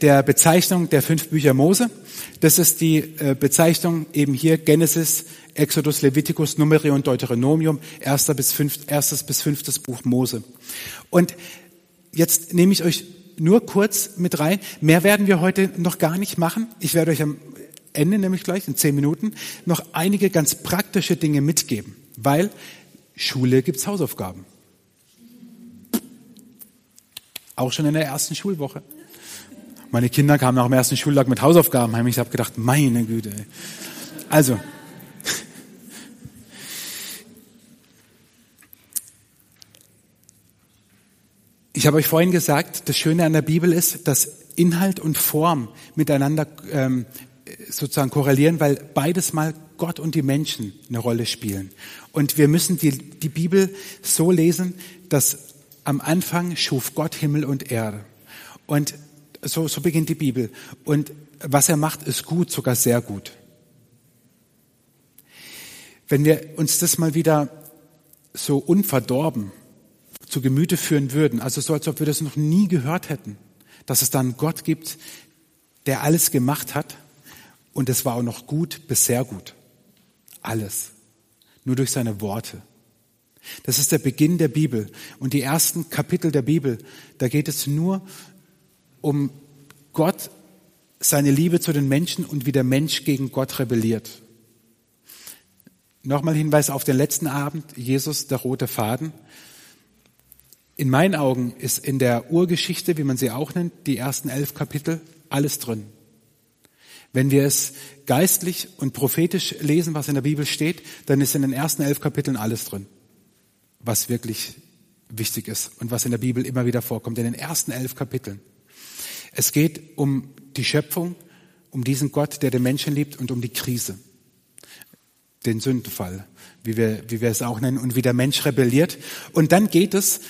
der Bezeichnung der fünf Bücher Mose. Das ist die äh, Bezeichnung eben hier Genesis, Exodus, Leviticus, Numeri und Deuteronomium, erster bis fünft, erstes bis fünftes Buch Mose. Und jetzt nehme ich euch nur kurz mit rein. Mehr werden wir heute noch gar nicht machen. Ich werde euch am Ende, nämlich gleich in zehn Minuten, noch einige ganz praktische Dinge mitgeben, weil Schule gibt's Hausaufgaben. Auch schon in der ersten Schulwoche. Meine Kinder kamen nach dem ersten Schultag mit Hausaufgaben heim. Ich habe gedacht, meine Güte. Also, ich habe euch vorhin gesagt, das Schöne an der Bibel ist, dass Inhalt und Form miteinander ähm, sozusagen korrelieren, weil beides mal Gott und die Menschen eine Rolle spielen. Und wir müssen die, die Bibel so lesen, dass am Anfang schuf Gott Himmel und Erde. Und so, so beginnt die Bibel. Und was er macht, ist gut, sogar sehr gut. Wenn wir uns das mal wieder so unverdorben zu Gemüte führen würden, also so, als ob wir das noch nie gehört hätten, dass es da einen Gott gibt, der alles gemacht hat und es war auch noch gut bis sehr gut. Alles. Nur durch seine Worte. Das ist der Beginn der Bibel. Und die ersten Kapitel der Bibel, da geht es nur um Gott, seine Liebe zu den Menschen und wie der Mensch gegen Gott rebelliert. Nochmal Hinweis auf den letzten Abend, Jesus, der rote Faden. In meinen Augen ist in der Urgeschichte, wie man sie auch nennt, die ersten elf Kapitel, alles drin. Wenn wir es geistlich und prophetisch lesen, was in der Bibel steht, dann ist in den ersten elf Kapiteln alles drin was wirklich wichtig ist und was in der Bibel immer wieder vorkommt, in den ersten elf Kapiteln. Es geht um die Schöpfung, um diesen Gott, der den Menschen liebt und um die Krise, den Sündenfall, wie wir, wie wir es auch nennen, und wie der Mensch rebelliert. Und dann geht es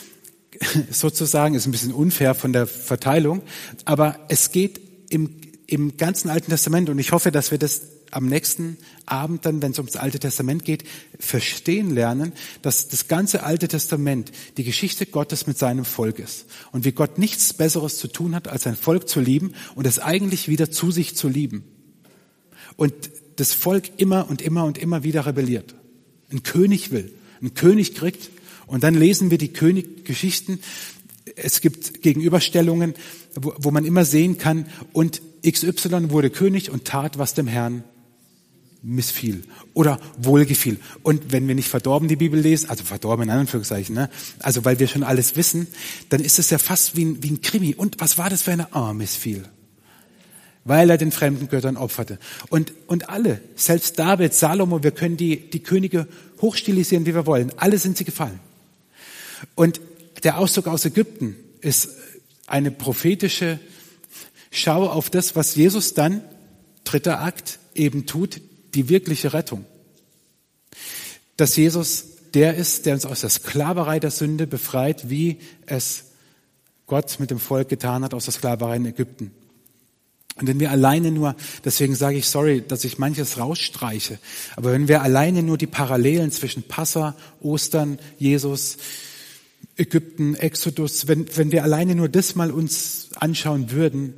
sozusagen, ist ein bisschen unfair von der Verteilung, aber es geht im, im ganzen Alten Testament, und ich hoffe, dass wir das am nächsten Abend dann, wenn es ums Alte Testament geht, verstehen lernen, dass das ganze Alte Testament die Geschichte Gottes mit seinem Volk ist und wie Gott nichts Besseres zu tun hat, als sein Volk zu lieben und es eigentlich wieder zu sich zu lieben. Und das Volk immer und immer und immer wieder rebelliert. Ein König will, ein König kriegt und dann lesen wir die Königgeschichten. Es gibt Gegenüberstellungen, wo, wo man immer sehen kann, und XY wurde König und tat, was dem Herrn missfiel oder wohlgefiel. Und wenn wir nicht verdorben die Bibel lesen, also verdorben in Anführungszeichen, ne? also weil wir schon alles wissen, dann ist es ja fast wie ein, wie ein Krimi. Und was war das für eine? Ah, oh, missfiel. Weil er den fremden Göttern opferte. Und, und alle, selbst David, Salomo, wir können die, die Könige hochstilisieren, wie wir wollen. Alle sind sie gefallen. Und der Auszug aus Ägypten ist eine prophetische Schau auf das, was Jesus dann, dritter Akt, eben tut, die wirkliche Rettung. Dass Jesus der ist, der uns aus der Sklaverei der Sünde befreit, wie es Gott mit dem Volk getan hat aus der Sklaverei in Ägypten. Und wenn wir alleine nur, deswegen sage ich sorry, dass ich manches rausstreiche, aber wenn wir alleine nur die Parallelen zwischen Passa, Ostern, Jesus, Ägypten, Exodus, wenn, wenn wir alleine nur das mal uns anschauen würden,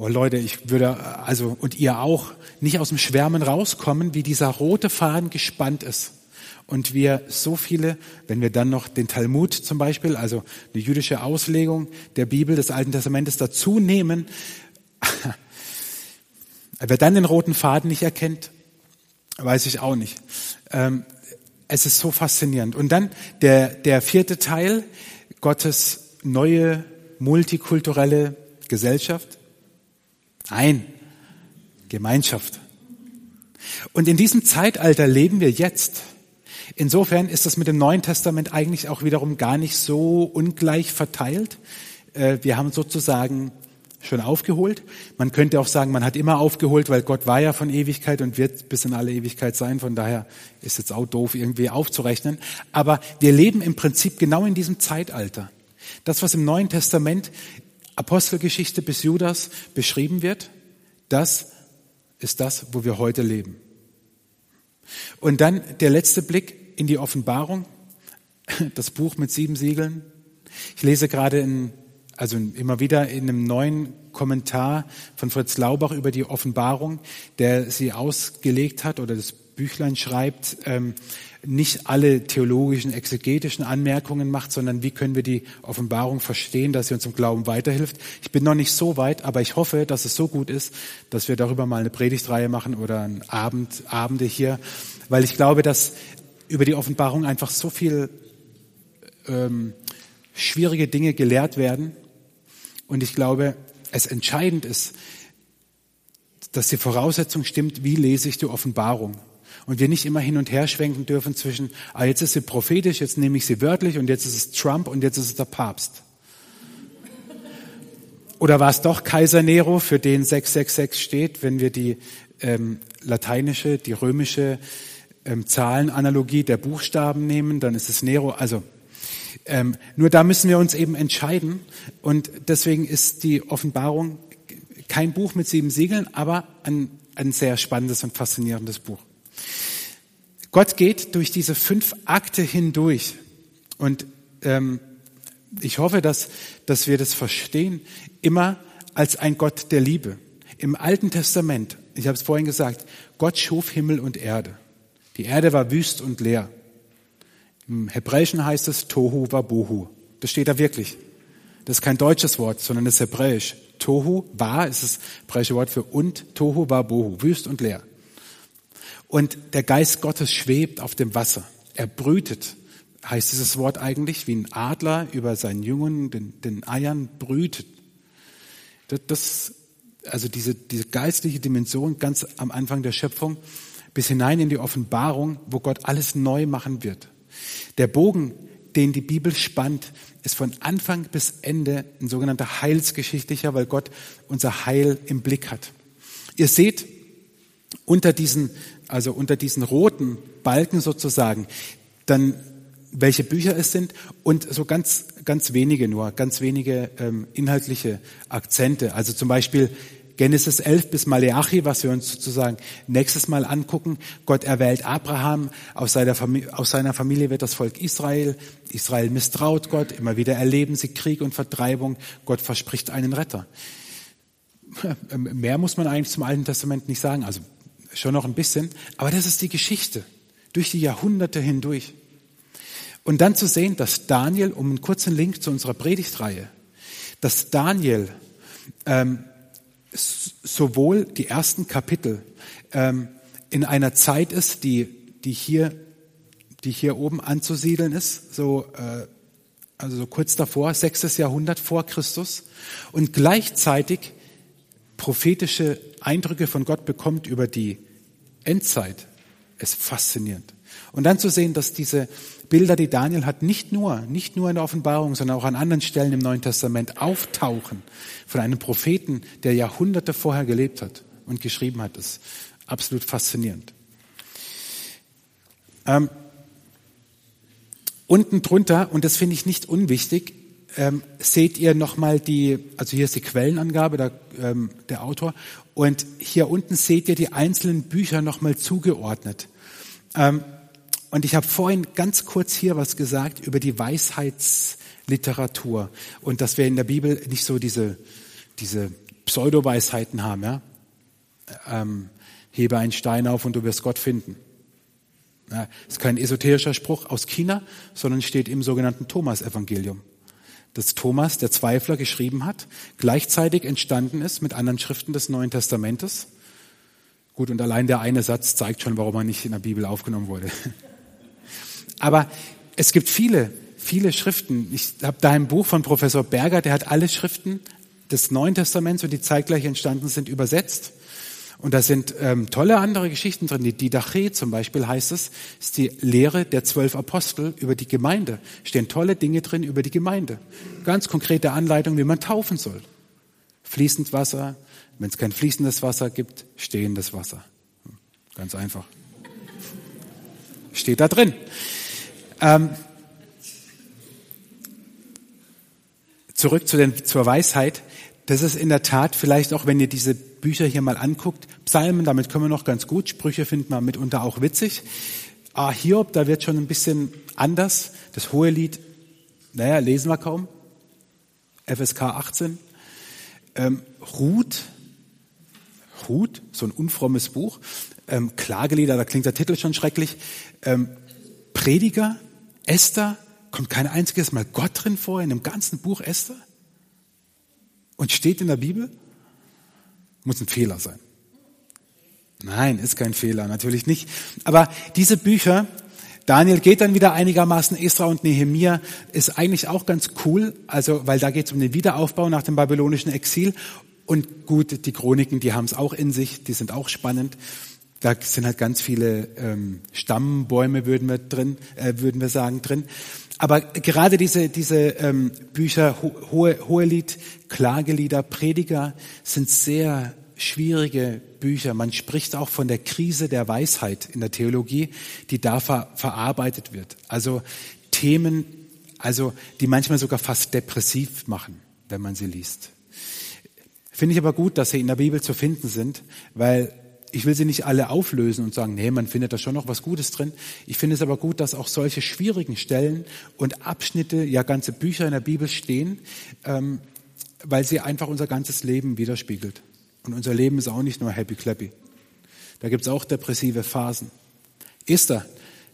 Oh Leute, ich würde, also, und ihr auch, nicht aus dem Schwärmen rauskommen, wie dieser rote Faden gespannt ist. Und wir so viele, wenn wir dann noch den Talmud zum Beispiel, also eine jüdische Auslegung der Bibel des Alten Testamentes dazu nehmen, wer dann den roten Faden nicht erkennt, Weiß ich auch nicht. Ähm, es ist so faszinierend. Und dann der, der vierte Teil, Gottes neue multikulturelle Gesellschaft. Nein, Gemeinschaft. Und in diesem Zeitalter leben wir jetzt. Insofern ist das mit dem Neuen Testament eigentlich auch wiederum gar nicht so ungleich verteilt. Äh, wir haben sozusagen schon aufgeholt. Man könnte auch sagen, man hat immer aufgeholt, weil Gott war ja von Ewigkeit und wird bis in alle Ewigkeit sein. Von daher ist jetzt auch doof, irgendwie aufzurechnen. Aber wir leben im Prinzip genau in diesem Zeitalter. Das, was im Neuen Testament Apostelgeschichte bis Judas beschrieben wird, das ist das, wo wir heute leben. Und dann der letzte Blick in die Offenbarung, das Buch mit sieben Siegeln. Ich lese gerade in also immer wieder in einem neuen Kommentar von Fritz Laubach über die Offenbarung, der sie ausgelegt hat oder das Büchlein schreibt, ähm, nicht alle theologischen, exegetischen Anmerkungen macht, sondern wie können wir die Offenbarung verstehen, dass sie uns im Glauben weiterhilft. Ich bin noch nicht so weit, aber ich hoffe, dass es so gut ist, dass wir darüber mal eine Predigtreihe machen oder ein Abend, Abende hier, weil ich glaube, dass über die Offenbarung einfach so viel ähm, schwierige Dinge gelehrt werden und ich glaube, es entscheidend ist, dass die Voraussetzung stimmt, wie lese ich die Offenbarung. Und wir nicht immer hin und her schwenken dürfen zwischen, ah, jetzt ist sie prophetisch, jetzt nehme ich sie wörtlich und jetzt ist es Trump und jetzt ist es der Papst. Oder war es doch Kaiser Nero, für den 666 steht, wenn wir die ähm, lateinische, die römische ähm, Zahlenanalogie der Buchstaben nehmen, dann ist es Nero. Also ähm, nur da müssen wir uns eben entscheiden. Und deswegen ist die Offenbarung kein Buch mit sieben Siegeln, aber ein, ein sehr spannendes und faszinierendes Buch. Gott geht durch diese fünf Akte hindurch. Und ähm, ich hoffe, dass, dass wir das verstehen, immer als ein Gott der Liebe. Im Alten Testament, ich habe es vorhin gesagt, Gott schuf Himmel und Erde. Die Erde war wüst und leer. Im Hebräischen heißt es Tohu Wabohu. Das steht da wirklich. Das ist kein deutsches Wort, sondern das ist hebräisch. Tohu war ist das hebräische Wort für und, Tohu Wabohu, wüst und leer. Und der Geist Gottes schwebt auf dem Wasser. Er brütet, heißt dieses Wort eigentlich, wie ein Adler über seinen Jungen, den, den Eiern brütet. Das, das, also diese, diese geistliche Dimension ganz am Anfang der Schöpfung bis hinein in die Offenbarung, wo Gott alles neu machen wird. Der Bogen, den die Bibel spannt, ist von Anfang bis Ende ein sogenannter heilsgeschichtlicher, weil Gott unser Heil im Blick hat. Ihr seht unter diesen, also unter diesen roten Balken sozusagen, dann welche Bücher es sind und so ganz, ganz wenige nur, ganz wenige ähm, inhaltliche Akzente. Also zum Beispiel Genesis 11 bis Maleachi, was wir uns sozusagen nächstes Mal angucken. Gott erwählt Abraham, aus seiner, Familie, aus seiner Familie wird das Volk Israel. Israel misstraut Gott, immer wieder erleben sie Krieg und Vertreibung. Gott verspricht einen Retter. Mehr muss man eigentlich zum Alten Testament nicht sagen, also schon noch ein bisschen, aber das ist die Geschichte durch die Jahrhunderte hindurch. Und dann zu sehen, dass Daniel, um einen kurzen Link zu unserer Predigtreihe, dass Daniel ähm, sowohl die ersten Kapitel ähm, in einer Zeit ist, die, die, hier, die hier oben anzusiedeln ist, so, äh, also so kurz davor, sechstes Jahrhundert vor Christus, und gleichzeitig prophetische Eindrücke von Gott bekommt über die Endzeit, ist faszinierend. Und dann zu sehen, dass diese Bilder, die Daniel hat, nicht nur, nicht nur in der Offenbarung, sondern auch an anderen Stellen im Neuen Testament auftauchen von einem Propheten, der Jahrhunderte vorher gelebt hat und geschrieben hat, ist absolut faszinierend. Ähm, unten drunter, und das finde ich nicht unwichtig, ähm, seht ihr nochmal die, also hier ist die Quellenangabe der, ähm, der Autor, und hier unten seht ihr die einzelnen Bücher nochmal zugeordnet. Ähm, und ich habe vorhin ganz kurz hier was gesagt über die Weisheitsliteratur und dass wir in der Bibel nicht so diese, diese Pseudo-Weisheiten haben. Ja? Ähm, hebe einen Stein auf und du wirst Gott finden. Ja, ist kein esoterischer Spruch aus China, sondern steht im sogenannten Thomas-Evangelium. Das Thomas, der Zweifler, geschrieben hat, gleichzeitig entstanden ist mit anderen Schriften des Neuen Testamentes Gut, und allein der eine Satz zeigt schon, warum er nicht in der Bibel aufgenommen wurde. Aber es gibt viele, viele Schriften. Ich habe da ein Buch von Professor Berger, der hat alle Schriften des Neuen Testaments und die zeitgleich entstanden sind, übersetzt. Und da sind ähm, tolle andere Geschichten drin. Die Didache zum Beispiel heißt es, ist die Lehre der zwölf Apostel über die Gemeinde. Stehen tolle Dinge drin über die Gemeinde. Ganz konkrete Anleitung, wie man taufen soll. Fließend Wasser, wenn es kein fließendes Wasser gibt, stehendes Wasser. Ganz einfach. Steht da drin. Ähm, zurück zu den, zur Weisheit. Das ist in der Tat vielleicht auch, wenn ihr diese Bücher hier mal anguckt, Psalmen, damit können wir noch ganz gut, Sprüche finden wir mitunter auch witzig. Ah, Hiob, da wird schon ein bisschen anders. Das hohe Lied, naja, lesen wir kaum. FSK 18. Ähm, Ruth, Ruth, so ein unfrommes Buch. Ähm, Klagelieder, da klingt der Titel schon schrecklich. Ähm, Prediger, Esther, kommt kein einziges Mal Gott drin vor in dem ganzen Buch Esther? Und steht in der Bibel, muss ein Fehler sein. Nein, ist kein Fehler, natürlich nicht. Aber diese Bücher, Daniel geht dann wieder einigermaßen, Esra und Nehemia ist eigentlich auch ganz cool, also weil da geht es um den Wiederaufbau nach dem babylonischen Exil. Und gut, die Chroniken, die haben es auch in sich, die sind auch spannend. Da sind halt ganz viele ähm, Stammbäume, würden wir drin, äh, würden wir sagen, drin. Aber gerade diese, diese ähm, Bücher, Hohe, Hohelied, Klagelieder, Prediger, sind sehr schwierige Bücher. Man spricht auch von der Krise der Weisheit in der Theologie, die da ver verarbeitet wird. Also Themen, also die manchmal sogar fast depressiv machen, wenn man sie liest. Finde ich aber gut, dass sie in der Bibel zu finden sind, weil ich will sie nicht alle auflösen und sagen, nee, man findet da schon noch was Gutes drin. Ich finde es aber gut, dass auch solche schwierigen Stellen und Abschnitte, ja ganze Bücher in der Bibel stehen, ähm, weil sie einfach unser ganzes Leben widerspiegelt. Und unser Leben ist auch nicht nur happy clappy. Da gibt es auch depressive Phasen. Esther,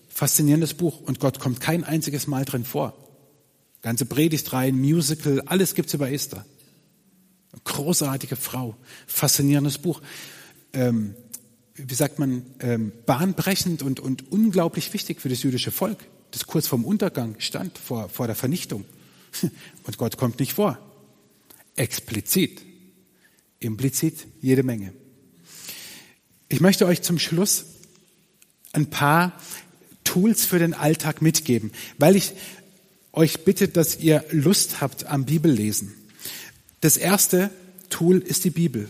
faszinierendes Buch und Gott kommt kein einziges Mal drin vor. Ganze Predigtreihen, Musical, alles gibt's über Esther. Großartige Frau, faszinierendes Buch. Ähm, wie sagt man, ähm, bahnbrechend und, und unglaublich wichtig für das jüdische Volk, das kurz vorm Untergang stand, vor, vor der Vernichtung. Und Gott kommt nicht vor. Explizit. Implizit jede Menge. Ich möchte euch zum Schluss ein paar Tools für den Alltag mitgeben, weil ich euch bitte, dass ihr Lust habt am Bibellesen. Das erste Tool ist die Bibel.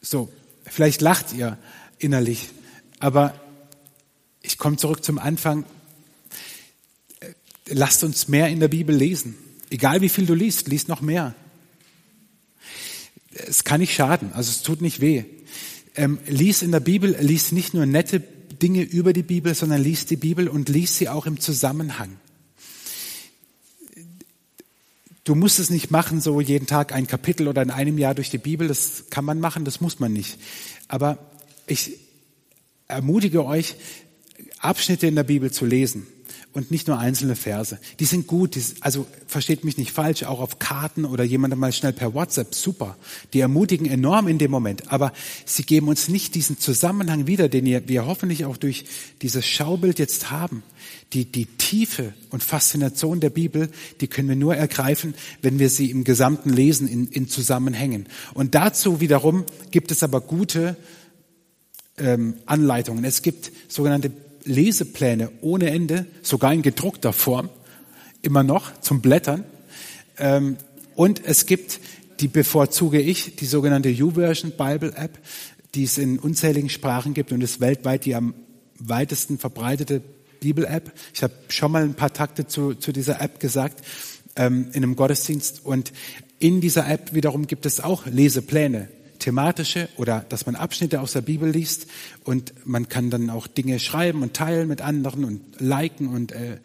So, vielleicht lacht ihr innerlich, aber ich komme zurück zum Anfang. Lasst uns mehr in der Bibel lesen. Egal wie viel du liest, liest noch mehr. Es kann nicht schaden, also es tut nicht weh. Ähm, lies in der Bibel, lies nicht nur nette Dinge über die Bibel, sondern lies die Bibel und lies sie auch im Zusammenhang. Du musst es nicht machen, so jeden Tag ein Kapitel oder in einem Jahr durch die Bibel. Das kann man machen, das muss man nicht. Aber ich ermutige euch, Abschnitte in der Bibel zu lesen und nicht nur einzelne Verse. Die sind gut, die, also versteht mich nicht falsch, auch auf Karten oder jemandem mal schnell per WhatsApp, super. Die ermutigen enorm in dem Moment, aber sie geben uns nicht diesen Zusammenhang wieder, den wir hoffentlich auch durch dieses Schaubild jetzt haben. Die, die Tiefe und Faszination der Bibel, die können wir nur ergreifen, wenn wir sie im gesamten Lesen in, in Zusammenhängen. Und dazu wiederum gibt es aber gute ähm, Anleitungen. Es gibt sogenannte Lesepläne ohne Ende, sogar in gedruckter Form, immer noch zum Blättern. Ähm, und es gibt, die bevorzuge ich, die sogenannte YouVersion Bible App, die es in unzähligen Sprachen gibt und ist weltweit die am weitesten verbreitete Bibel-App. Ich habe schon mal ein paar Takte zu, zu dieser App gesagt ähm, in einem Gottesdienst. Und in dieser App wiederum gibt es auch Lesepläne, thematische oder dass man Abschnitte aus der Bibel liest und man kann dann auch Dinge schreiben und teilen mit anderen und liken und äh,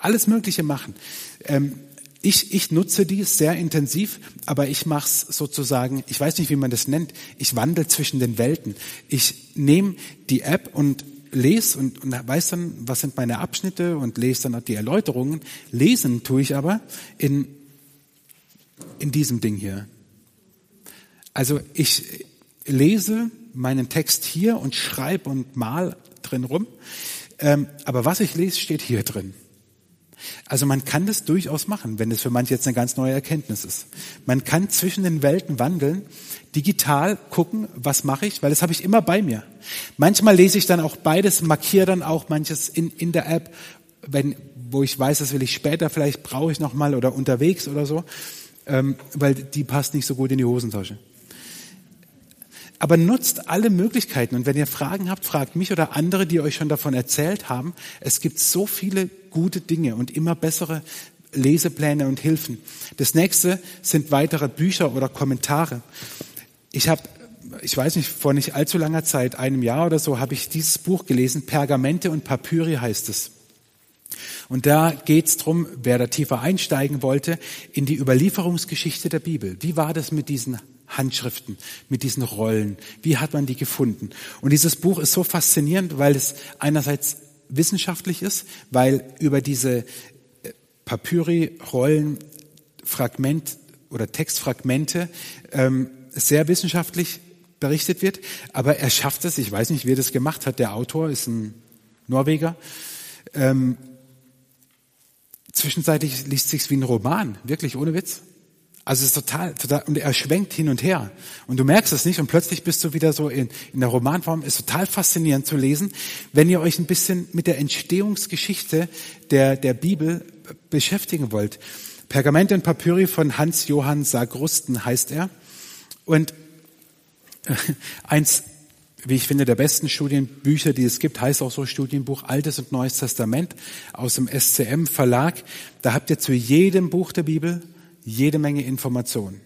alles Mögliche machen. Ähm, ich, ich nutze dies sehr intensiv, aber ich mache es sozusagen, ich weiß nicht, wie man das nennt, ich wandle zwischen den Welten. Ich nehme die App und lese und, und weiß dann, was sind meine Abschnitte und lese dann auch die Erläuterungen. Lesen tue ich aber in, in diesem Ding hier. Also ich, lese meinen Text hier und schreibe und mal drin rum. Ähm, aber was ich lese, steht hier drin. Also man kann das durchaus machen, wenn es für manche jetzt eine ganz neue Erkenntnis ist. Man kann zwischen den Welten wandeln, digital gucken, was mache ich, weil das habe ich immer bei mir. Manchmal lese ich dann auch beides, markiere dann auch manches in, in der App, wenn, wo ich weiß, das will ich später, vielleicht brauche ich nochmal oder unterwegs oder so, ähm, weil die passt nicht so gut in die Hosentasche. Aber nutzt alle Möglichkeiten. Und wenn ihr Fragen habt, fragt mich oder andere, die euch schon davon erzählt haben. Es gibt so viele gute Dinge und immer bessere Lesepläne und Hilfen. Das nächste sind weitere Bücher oder Kommentare. Ich habe, ich weiß nicht, vor nicht allzu langer Zeit, einem Jahr oder so, habe ich dieses Buch gelesen. Pergamente und Papyri heißt es. Und da geht es darum, wer da tiefer einsteigen wollte, in die Überlieferungsgeschichte der Bibel. Wie war das mit diesen Handschriften, mit diesen Rollen. Wie hat man die gefunden? Und dieses Buch ist so faszinierend, weil es einerseits wissenschaftlich ist, weil über diese äh, Papyri, Rollen, Fragment oder Textfragmente ähm, sehr wissenschaftlich berichtet wird. Aber er schafft es, ich weiß nicht, wie er das gemacht hat, der Autor ist ein Norweger. Ähm, zwischenzeitlich liest sich's wie ein Roman, wirklich ohne Witz. Also es ist total, total, und er schwenkt hin und her. Und du merkst es nicht und plötzlich bist du wieder so in, in der Romanform. Ist total faszinierend zu lesen, wenn ihr euch ein bisschen mit der Entstehungsgeschichte der, der Bibel beschäftigen wollt. Pergament und Papyri von Hans-Johann Sagrusten heißt er. Und eins, wie ich finde, der besten Studienbücher, die es gibt, heißt auch so Studienbuch Altes und Neues Testament aus dem SCM Verlag. Da habt ihr zu jedem Buch der Bibel jede Menge Informationen.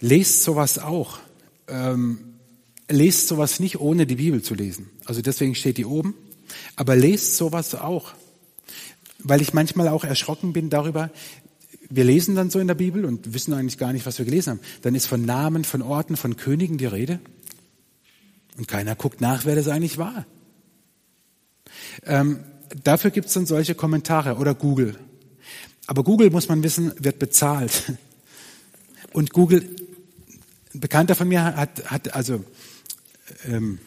Lest sowas auch. Ähm, lest sowas nicht ohne die Bibel zu lesen. Also deswegen steht die oben. Aber lest sowas auch. Weil ich manchmal auch erschrocken bin darüber, wir lesen dann so in der Bibel und wissen eigentlich gar nicht, was wir gelesen haben. Dann ist von Namen, von Orten, von Königen die Rede. Und keiner guckt nach, wer das eigentlich war. Ähm, dafür gibt es dann solche Kommentare oder Google. Aber Google, muss man wissen, wird bezahlt. Und Google, ein Bekannter von mir hat, hat also ähm,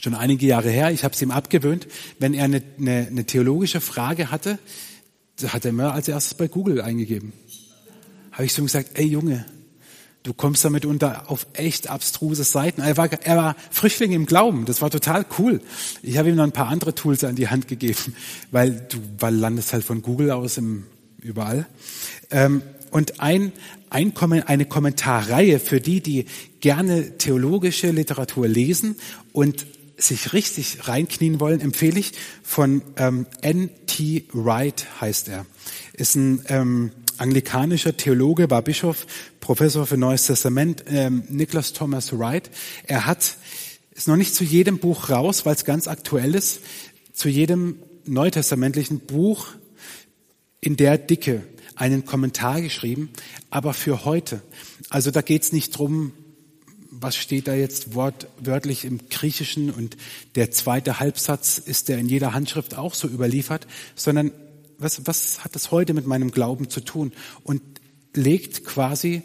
schon einige Jahre her, ich habe es ihm abgewöhnt, wenn er eine, eine, eine theologische Frage hatte, hat er immer als erstes bei Google eingegeben. Habe ich so gesagt, ey Junge, du kommst damit unter auf echt abstruse Seiten. Er war, er war Früchtling im Glauben, das war total cool. Ich habe ihm noch ein paar andere Tools an die Hand gegeben, weil du weil landest halt von Google aus im überall. Ähm, und ein, ein, eine Kommentarreihe für die, die gerne theologische Literatur lesen und sich richtig reinknien wollen, empfehle ich von ähm, N.T. Wright heißt er. Ist ein ähm, anglikanischer Theologe, war Bischof, Professor für Neues Testament, ähm, Nicholas Thomas Wright. Er hat, ist noch nicht zu jedem Buch raus, weil es ganz aktuell ist, zu jedem neutestamentlichen Buch in der Dicke einen Kommentar geschrieben, aber für heute. Also da geht es nicht drum, was steht da jetzt wortwörtlich im Griechischen und der zweite Halbsatz ist der in jeder Handschrift auch so überliefert, sondern was, was hat das heute mit meinem Glauben zu tun? Und legt quasi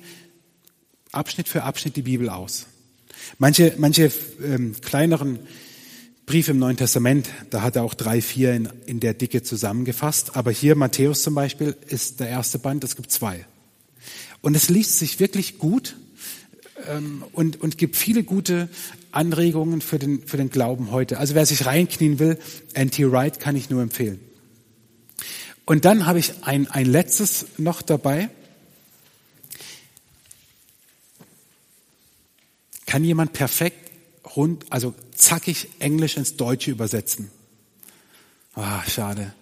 Abschnitt für Abschnitt die Bibel aus. Manche, manche ähm, kleineren Brief im Neuen Testament, da hat er auch drei, vier in, in der Dicke zusammengefasst. Aber hier Matthäus zum Beispiel ist der erste Band, es gibt zwei. Und es liest sich wirklich gut ähm, und, und gibt viele gute Anregungen für den, für den Glauben heute. Also wer sich reinknien will, N.T. Wright kann ich nur empfehlen. Und dann habe ich ein, ein letztes noch dabei. Kann jemand perfekt rund, also zackig Englisch ins Deutsche übersetzen. Ah, schade.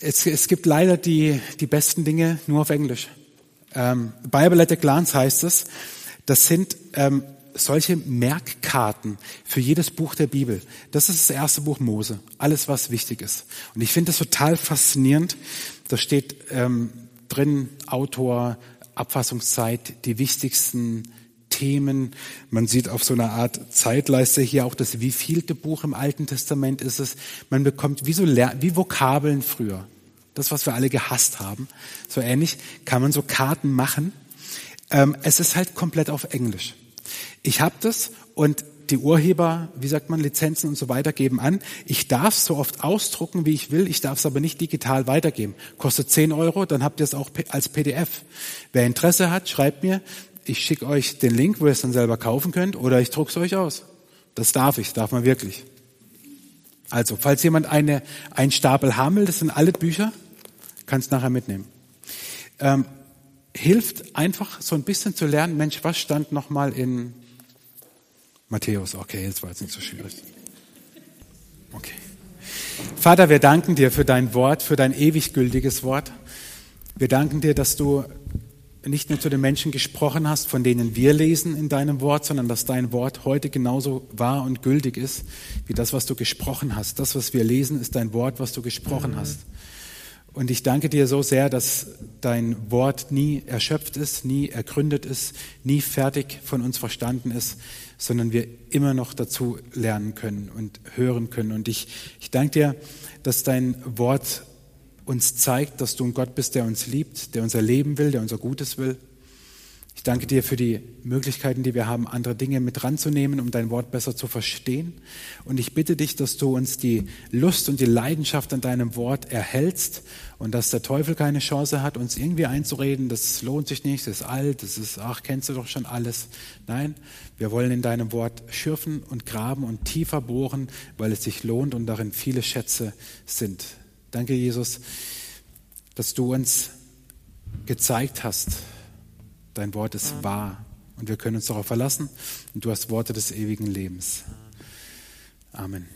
Es, es gibt leider die, die besten Dinge nur auf Englisch. Ähm, Bible at a Glance heißt es. Das sind ähm, solche Merkkarten für jedes Buch der Bibel. Das ist das erste Buch Mose. Alles, was wichtig ist. Und ich finde das total faszinierend. Da steht ähm, drin Autor, Abfassungszeit, die wichtigsten Themen. Man sieht auf so einer Art Zeitleiste hier auch das wievielte Buch im Alten Testament ist es. Man bekommt wie so wie Vokabeln früher. Das, was wir alle gehasst haben. So ähnlich kann man so Karten machen. Ähm, es ist halt komplett auf Englisch. Ich habe das und die Urheber, wie sagt man, Lizenzen und so weiter geben an. Ich darf es so oft ausdrucken, wie ich will. Ich darf es aber nicht digital weitergeben. Kostet 10 Euro, dann habt ihr es auch als PDF. Wer Interesse hat, schreibt mir. Ich schicke euch den Link, wo ihr es dann selber kaufen könnt, oder ich druck's euch aus. Das darf ich, darf man wirklich. Also, falls jemand eine, einen Stapel haben will, das sind alle Bücher, kannst nachher mitnehmen. Ähm, hilft einfach so ein bisschen zu lernen, Mensch, was stand nochmal in Matthäus? Okay, jetzt war jetzt nicht so schwierig. Okay. Vater, wir danken dir für dein Wort, für dein ewig gültiges Wort. Wir danken dir, dass du nicht nur zu den Menschen gesprochen hast, von denen wir lesen in deinem Wort, sondern dass dein Wort heute genauso wahr und gültig ist, wie das, was du gesprochen hast. Das, was wir lesen, ist dein Wort, was du gesprochen hast. Und ich danke dir so sehr, dass dein Wort nie erschöpft ist, nie ergründet ist, nie fertig von uns verstanden ist, sondern wir immer noch dazu lernen können und hören können. Und ich, ich danke dir, dass dein Wort uns zeigt, dass du ein Gott bist, der uns liebt, der unser Leben will, der unser Gutes will. Ich danke dir für die Möglichkeiten, die wir haben, andere Dinge mit ranzunehmen, um dein Wort besser zu verstehen. Und ich bitte dich, dass du uns die Lust und die Leidenschaft an deinem Wort erhältst und dass der Teufel keine Chance hat, uns irgendwie einzureden, das lohnt sich nicht, das ist alt, das ist, ach, kennst du doch schon alles. Nein, wir wollen in deinem Wort schürfen und graben und tiefer bohren, weil es sich lohnt und darin viele Schätze sind. Danke, Jesus, dass du uns gezeigt hast, dein Wort ist wahr und wir können uns darauf verlassen und du hast Worte des ewigen Lebens. Amen.